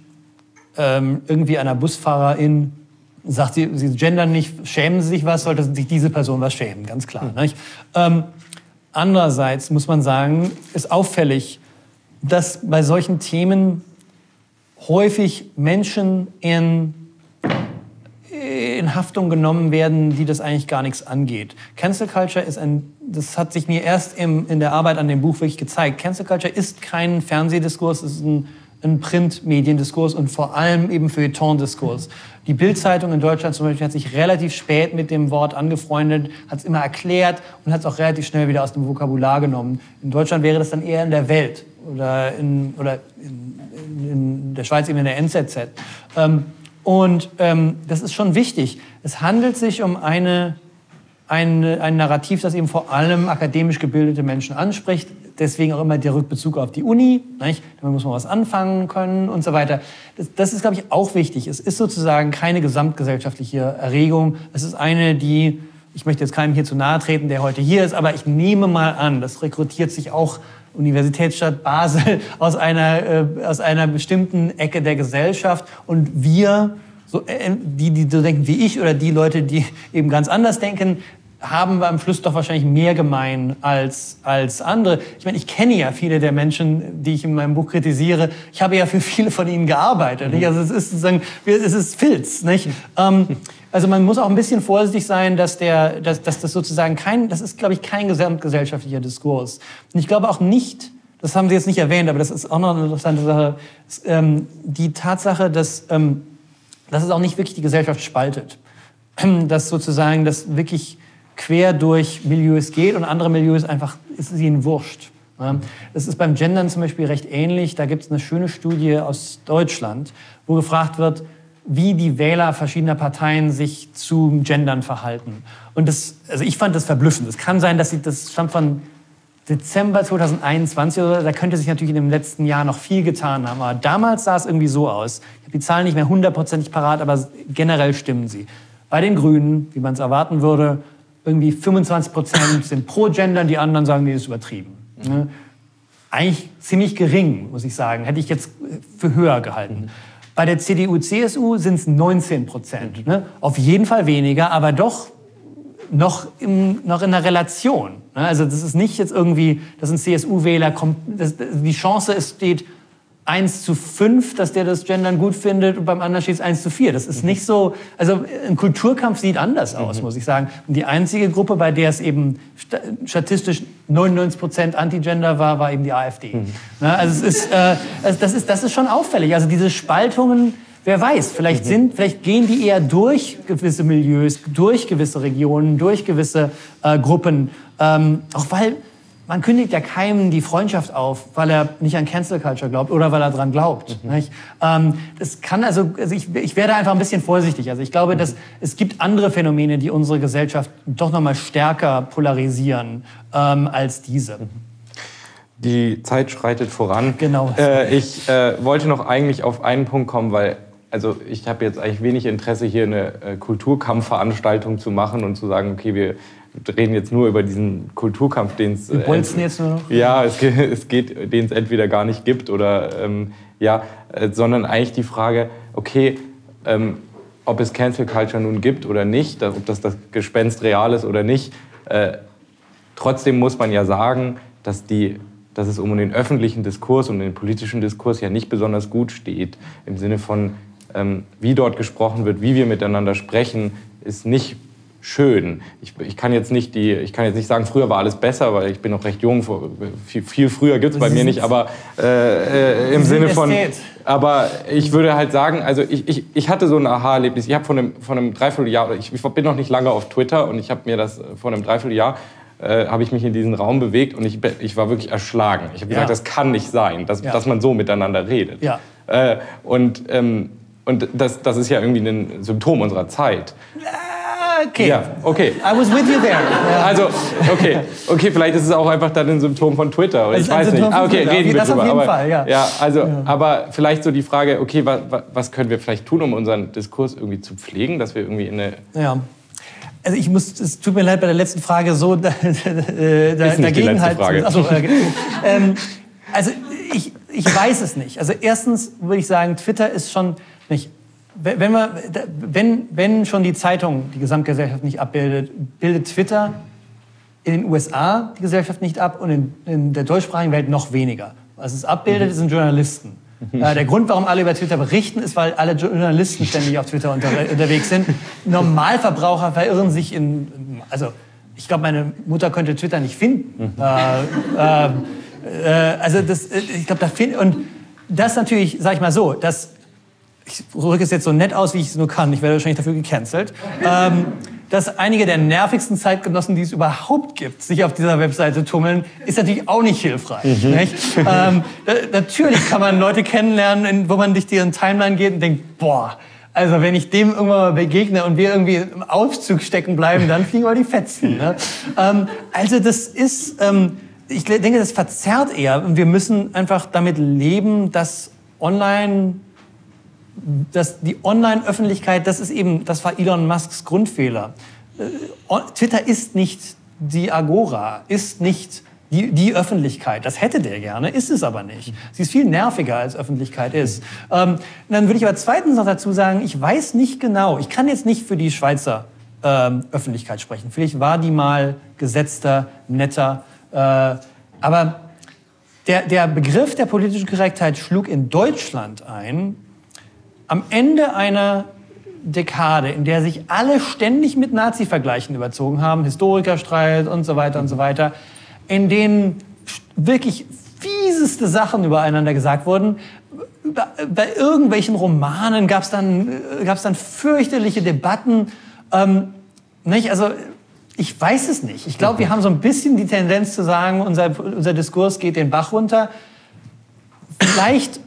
ähm, irgendwie einer Busfahrerin sagt, sie, sie gendern nicht, schämen sie sich was, sollte sich diese Person was schämen, ganz klar. Mhm. Ähm, andererseits muss man sagen, ist auffällig, dass bei solchen Themen häufig Menschen in, in Haftung genommen werden, die das eigentlich gar nichts angeht. Cancel Culture ist ein, das hat sich mir erst im, in der Arbeit an dem Buch wirklich gezeigt. Cancel Culture ist kein Fernsehdiskurs, es ist ein ein Printmediendiskurs und vor allem eben Feuilleton-Diskurs. Die Bildzeitung in Deutschland zum Beispiel hat sich relativ spät mit dem Wort angefreundet, hat es immer erklärt und hat es auch relativ schnell wieder aus dem Vokabular genommen. In Deutschland wäre das dann eher in der Welt oder in, oder in, in der Schweiz eben in der NZZ. Ähm, und ähm, das ist schon wichtig. Es handelt sich um eine ein, ein Narrativ, das eben vor allem akademisch gebildete Menschen anspricht deswegen auch immer der Rückbezug auf die Uni. Nicht? Damit muss man was anfangen können und so weiter. Das, das ist, glaube ich, auch wichtig. Es ist sozusagen keine gesamtgesellschaftliche Erregung. Es ist eine, die, ich möchte jetzt keinem hier zu nahe treten, der heute hier ist, aber ich nehme mal an, das rekrutiert sich auch Universitätsstadt Basel aus einer, äh, aus einer bestimmten Ecke der Gesellschaft. Und wir, so, äh, die, die so denken wie ich oder die Leute, die eben ganz anders denken, haben wir am Schluss doch wahrscheinlich mehr gemein als, als andere. Ich meine, ich kenne ja viele der Menschen, die ich in meinem Buch kritisiere. Ich habe ja für viele von ihnen gearbeitet. Mhm. Also es ist sozusagen, es ist Filz. Nicht? Ähm, also man muss auch ein bisschen vorsichtig sein, dass, der, dass, dass das sozusagen kein, das ist, glaube ich, kein gesamtgesellschaftlicher Diskurs. Und ich glaube auch nicht, das haben Sie jetzt nicht erwähnt, aber das ist auch noch eine interessante Sache, ähm, die Tatsache, dass, ähm, dass es auch nicht wirklich die Gesellschaft spaltet. Dass sozusagen das wirklich quer durch Milieus geht und andere Milieus einfach ist es ihnen wurscht. Das ist beim Gendern zum Beispiel recht ähnlich. Da gibt es eine schöne Studie aus Deutschland, wo gefragt wird, wie die Wähler verschiedener Parteien sich zum Gendern verhalten. Und das, also ich fand das verblüffend. Es kann sein, dass sie, das stammt von Dezember 2021 oder da könnte sich natürlich in dem letzten Jahr noch viel getan haben. Aber damals sah es irgendwie so aus. Ich habe die Zahlen nicht mehr hundertprozentig parat, aber generell stimmen sie. Bei den Grünen, wie man es erwarten würde, irgendwie 25 Prozent sind pro Gendern, die anderen sagen, nee, das ist übertrieben. Mhm. Eigentlich ziemlich gering, muss ich sagen. Hätte ich jetzt für höher gehalten. Mhm. Bei der CDU, CSU sind es 19 Prozent. Ne? Auf jeden Fall weniger, aber doch noch, im, noch in der Relation. Ne? Also das ist nicht jetzt irgendwie, dass ein CSU-Wähler kommt, das, die Chance es steht 1 zu 5, dass der das Gendern gut findet und beim anderen steht es 1 zu 4. Das ist nicht so, also ein Kulturkampf sieht anders aus, mhm. muss ich sagen. Und die einzige Gruppe, bei der es eben statistisch 99 Prozent Anti-Gender war, war eben die AfD. Mhm. Ne? Also, es ist, äh, das, ist, das ist schon auffällig. Also diese Spaltungen, wer weiß, vielleicht, mhm. sind, vielleicht gehen die eher durch gewisse Milieus, durch gewisse Regionen, durch gewisse äh, Gruppen. Ähm, auch weil man kündigt ja keinem die Freundschaft auf, weil er nicht an Cancel Culture glaubt oder weil er dran glaubt. Mhm. Ähm, das kann also, also ich, ich werde einfach ein bisschen vorsichtig. Also ich glaube, mhm. dass es gibt andere Phänomene, die unsere Gesellschaft doch noch mal stärker polarisieren ähm, als diese. Mhm. Die Zeit schreitet voran. Genau. Äh, ich äh, wollte noch eigentlich auf einen Punkt kommen, weil also ich habe jetzt eigentlich wenig Interesse, hier eine äh, Kulturkampfveranstaltung zu machen und zu sagen, okay, wir reden jetzt nur über diesen Kulturkampf, den es. Wir bolzen jetzt nur noch? Ja, es, es geht, den es entweder gar nicht gibt oder ähm, ja, äh, sondern eigentlich die Frage, okay, ähm, ob es Cancel Culture nun gibt oder nicht, ob das das Gespenst real ist oder nicht. Äh, trotzdem muss man ja sagen, dass, die, dass es um den öffentlichen Diskurs, um den politischen Diskurs ja nicht besonders gut steht. Im Sinne von, ähm, wie dort gesprochen wird, wie wir miteinander sprechen, ist nicht schön. Ich, ich, kann jetzt nicht die, ich kann jetzt nicht sagen, früher war alles besser, weil ich bin noch recht jung. Viel, viel früher gibt es bei mir nicht, aber äh, äh, im Sinne von. Aber ich würde halt sagen, also ich, ich, ich hatte so ein Aha-Erlebnis. Ich habe von einem, von einem Dreivierteljahr, ich, ich bin noch nicht lange auf Twitter und ich habe mir das vor einem Dreivierteljahr äh, habe ich mich in diesen Raum bewegt und ich, ich war wirklich erschlagen. Ich habe gesagt, ja. das kann nicht sein, dass, ja. dass man so miteinander redet. Ja. Äh, und ähm, und das, das ist ja irgendwie ein Symptom unserer Zeit. Okay. Ja, okay. I was with you there. Also, okay, okay, vielleicht ist es auch einfach dann ein Symptom von Twitter. Ich weiß nicht. Ah, okay, reden wir das drüber. Auf jeden aber, Fall, ja. ja, also, ja. aber vielleicht so die Frage, okay, was, was können wir vielleicht tun, um unseren Diskurs irgendwie zu pflegen, dass wir irgendwie in eine ja. Also ich muss, es tut mir leid bei der letzten Frage so da, äh, da, ist nicht dagegen halt. Achso, äh, ähm, also ich, ich weiß es nicht. Also erstens würde ich sagen, Twitter ist schon nicht wenn, wir, wenn, wenn schon die Zeitung die Gesamtgesellschaft nicht abbildet, bildet Twitter in den USA die Gesellschaft nicht ab und in, in der deutschsprachigen Welt noch weniger. Was es abbildet, mhm. sind Journalisten. Mhm. Äh, der Grund, warum alle über Twitter berichten, ist, weil alle Journalisten ständig auf Twitter unter, unterwegs sind. Normalverbraucher verirren sich in, also ich glaube, meine Mutter könnte Twitter nicht finden. Mhm. Äh, äh, also das, ich glaube, da finden und das natürlich, sag ich mal so, dass ich drücke es jetzt so nett aus, wie ich es nur kann, ich werde wahrscheinlich dafür gecancelt, ähm, dass einige der nervigsten Zeitgenossen, die es überhaupt gibt, sich auf dieser Webseite tummeln, ist natürlich auch nicht hilfreich. Mhm. Nicht? Ähm, natürlich kann man Leute kennenlernen, wo man durch deren Timeline geht und denkt, boah, also wenn ich dem irgendwann mal begegne und wir irgendwie im Aufzug stecken bleiben, dann fliegen wir die Fetzen. Ne? Ähm, also das ist, ähm, ich denke, das verzerrt eher. Und wir müssen einfach damit leben, dass online dass die Online-Öffentlichkeit, das ist eben, das war Elon Musks Grundfehler. Äh, Twitter ist nicht die Agora, ist nicht die, die Öffentlichkeit. Das hätte der gerne, ist es aber nicht. Sie ist viel nerviger, als Öffentlichkeit ist. Ähm, dann würde ich aber zweitens noch dazu sagen, ich weiß nicht genau, ich kann jetzt nicht für die Schweizer ähm, Öffentlichkeit sprechen. Vielleicht war die mal gesetzter, netter, äh, aber der, der Begriff der politischen Korrektheit schlug in Deutschland ein, am Ende einer Dekade, in der sich alle ständig mit Nazi-Vergleichen überzogen haben, Historikerstreit und so weiter und so weiter, in denen wirklich fieseste Sachen übereinander gesagt wurden. Bei irgendwelchen Romanen gab es dann, gab's dann fürchterliche Debatten. Ähm, nicht? Also Ich weiß es nicht. Ich glaube, wir haben so ein bisschen die Tendenz zu sagen, unser, unser Diskurs geht den Bach runter. Vielleicht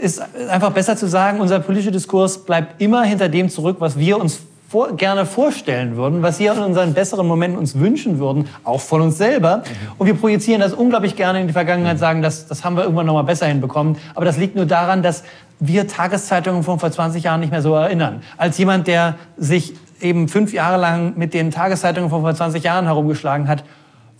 ist einfach besser zu sagen, unser politischer Diskurs bleibt immer hinter dem zurück, was wir uns vor, gerne vorstellen würden, was wir in unseren besseren Momenten uns wünschen würden, auch von uns selber. Und wir projizieren das unglaublich gerne in die Vergangenheit, sagen, das, das haben wir irgendwann noch mal besser hinbekommen. Aber das liegt nur daran, dass wir Tageszeitungen von vor 20 Jahren nicht mehr so erinnern. Als jemand, der sich eben fünf Jahre lang mit den Tageszeitungen von vor 20 Jahren herumgeschlagen hat,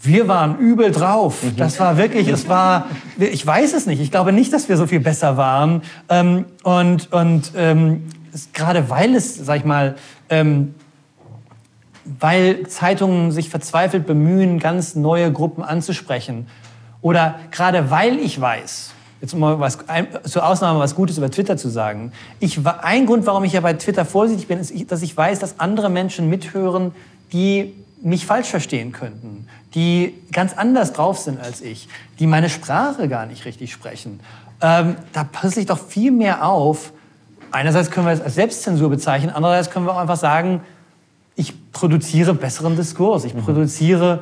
wir waren übel drauf. Mhm. Das war wirklich, es war, ich weiß es nicht. Ich glaube nicht, dass wir so viel besser waren. Ähm, und und ähm, gerade weil es, sag ich mal, ähm, weil Zeitungen sich verzweifelt bemühen, ganz neue Gruppen anzusprechen. Oder gerade weil ich weiß, jetzt mal was, ein, zur Ausnahme was Gutes über Twitter zu sagen. Ich, ein Grund, warum ich ja bei Twitter vorsichtig bin, ist, dass ich weiß, dass andere Menschen mithören, die mich falsch verstehen könnten, die ganz anders drauf sind als ich, die meine Sprache gar nicht richtig sprechen. Ähm, da passe ich doch viel mehr auf, einerseits können wir es als Selbstzensur bezeichnen, andererseits können wir auch einfach sagen, ich produziere besseren Diskurs, ich mhm. produziere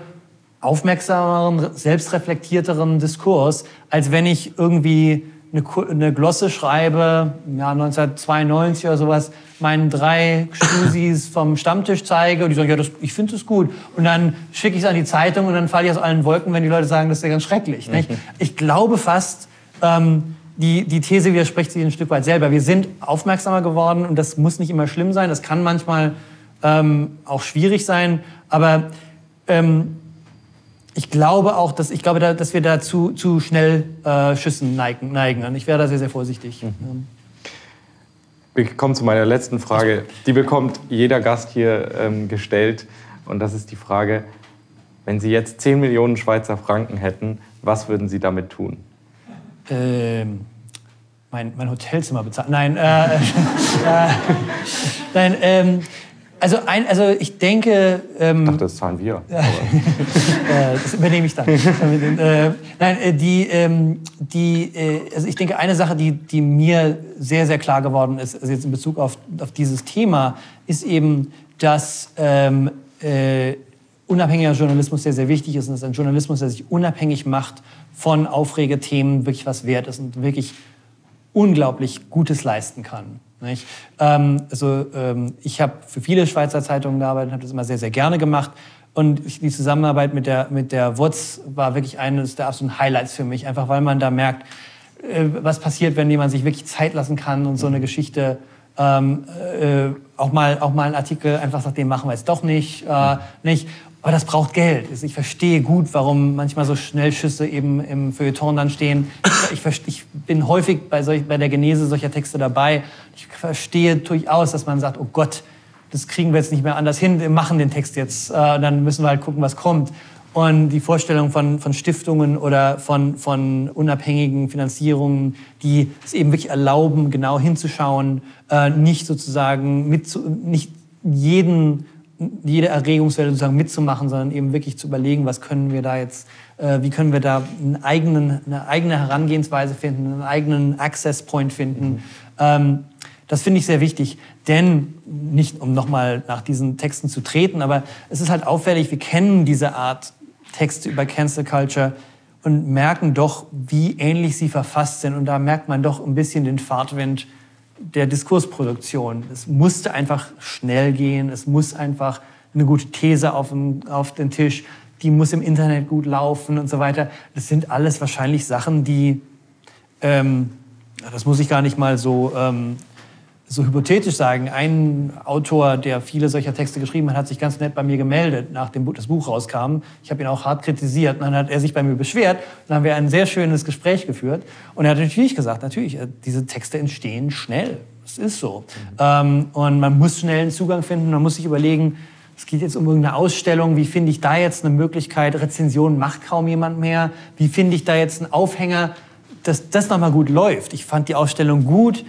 aufmerksameren, selbstreflektierteren Diskurs, als wenn ich irgendwie eine, eine Glosse schreibe, ja, 1992 oder sowas, meinen drei Stusis vom Stammtisch zeige und die sagen, ja, das, ich finde es gut. Und dann schicke ich es an die Zeitung und dann falle ich aus allen Wolken, wenn die Leute sagen, das ist ja ganz schrecklich. Mhm. Ich glaube fast, ähm, die, die These widerspricht sich ein Stück weit selber. Wir sind aufmerksamer geworden und das muss nicht immer schlimm sein. Das kann manchmal ähm, auch schwierig sein. Aber ähm, ich glaube auch, dass, ich glaube, da, dass wir da zu, zu schnell äh, Schüssen neigen, neigen. Und ich wäre da sehr, sehr vorsichtig. Mhm. Wir kommen zu meiner letzten Frage. Die bekommt jeder Gast hier ähm, gestellt. Und das ist die Frage, wenn Sie jetzt 10 Millionen Schweizer Franken hätten, was würden Sie damit tun? ähm, mein, mein Hotelzimmer bezahlen. Nein, äh, äh, nein ähm, also, ein, also ich denke... Ähm, ich dachte, das zahlen wir. äh, das übernehme ich dann. äh, nein, äh, die, ähm, die, äh, also ich denke, eine Sache, die, die mir sehr, sehr klar geworden ist, also jetzt in Bezug auf, auf dieses Thema, ist eben, dass ähm, äh, unabhängiger Journalismus sehr, sehr wichtig ist und dass ein Journalismus, der sich unabhängig macht von Aufregethemen, wirklich was wert ist und wirklich unglaublich Gutes leisten kann. Ähm, also ähm, ich habe für viele Schweizer Zeitungen gearbeitet, habe das immer sehr, sehr gerne gemacht. Und die Zusammenarbeit mit der, mit der WOTS war wirklich eines der absoluten Highlights für mich, einfach weil man da merkt, äh, was passiert, wenn jemand sich wirklich Zeit lassen kann und so eine Geschichte ähm, äh, auch mal auch mal einen Artikel einfach sagt, den machen wir jetzt doch nicht, äh, nicht. Aber das braucht Geld. Also ich verstehe gut, warum manchmal so Schnellschüsse eben im Feuilleton dann stehen. Ich, ich, bin häufig bei, solch, bei der Genese solcher Texte dabei. Ich verstehe durchaus, dass man sagt, oh Gott, das kriegen wir jetzt nicht mehr anders hin, wir machen den Text jetzt. Äh, dann müssen wir halt gucken, was kommt. Und die Vorstellung von, von Stiftungen oder von, von unabhängigen Finanzierungen, die es eben wirklich erlauben, genau hinzuschauen, äh, nicht sozusagen mit, nicht jeden jede Erregungswelle sozusagen mitzumachen, sondern eben wirklich zu überlegen, was können wir da jetzt, äh, wie können wir da einen eigenen, eine eigene Herangehensweise finden, einen eigenen Access Point finden. Mhm. Ähm, das finde ich sehr wichtig, denn nicht um nochmal nach diesen Texten zu treten, aber es ist halt auffällig, wir kennen diese Art Texte über Cancel Culture und merken doch, wie ähnlich sie verfasst sind. Und da merkt man doch ein bisschen den Fahrtwind der Diskursproduktion. Es musste einfach schnell gehen, es muss einfach eine gute These auf, dem, auf den Tisch, die muss im Internet gut laufen und so weiter. Das sind alles wahrscheinlich Sachen, die, ähm, das muss ich gar nicht mal so ähm, so hypothetisch sagen, ein Autor, der viele solcher Texte geschrieben hat, hat sich ganz nett bei mir gemeldet, nachdem das Buch rauskam. Ich habe ihn auch hart kritisiert. Und dann hat er sich bei mir beschwert. Dann haben wir ein sehr schönes Gespräch geführt. Und er hat natürlich gesagt, natürlich, äh, diese Texte entstehen schnell. Das ist so. Mhm. Und man muss schnell einen Zugang finden. Man muss sich überlegen, es geht jetzt um irgendeine Ausstellung. Wie finde ich da jetzt eine Möglichkeit? Rezension macht kaum jemand mehr. Wie finde ich da jetzt einen Aufhänger, dass das nochmal gut läuft? Ich fand die Ausstellung gut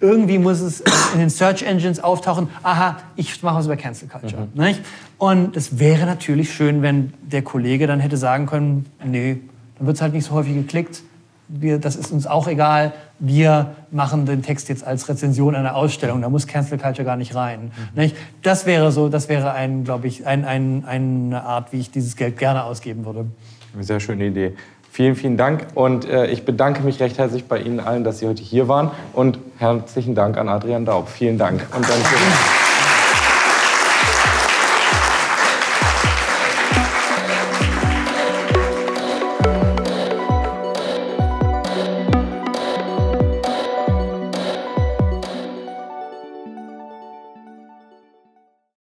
irgendwie muss es in den Search Engines auftauchen, aha, ich mache was über Cancel Culture. Mhm. Und es wäre natürlich schön, wenn der Kollege dann hätte sagen können, nee, dann wird es halt nicht so häufig geklickt, wir, das ist uns auch egal, wir machen den Text jetzt als Rezension einer Ausstellung, da muss Cancel Culture gar nicht rein. Mhm. Das wäre so, das wäre ein, glaube ich, ein, ein, eine Art, wie ich dieses Geld gerne ausgeben würde. Eine sehr schöne Idee. Vielen, vielen Dank und äh, ich bedanke mich recht herzlich bei Ihnen allen, dass Sie heute hier waren und herzlichen Dank an Adrian Daub. Vielen Dank und danke.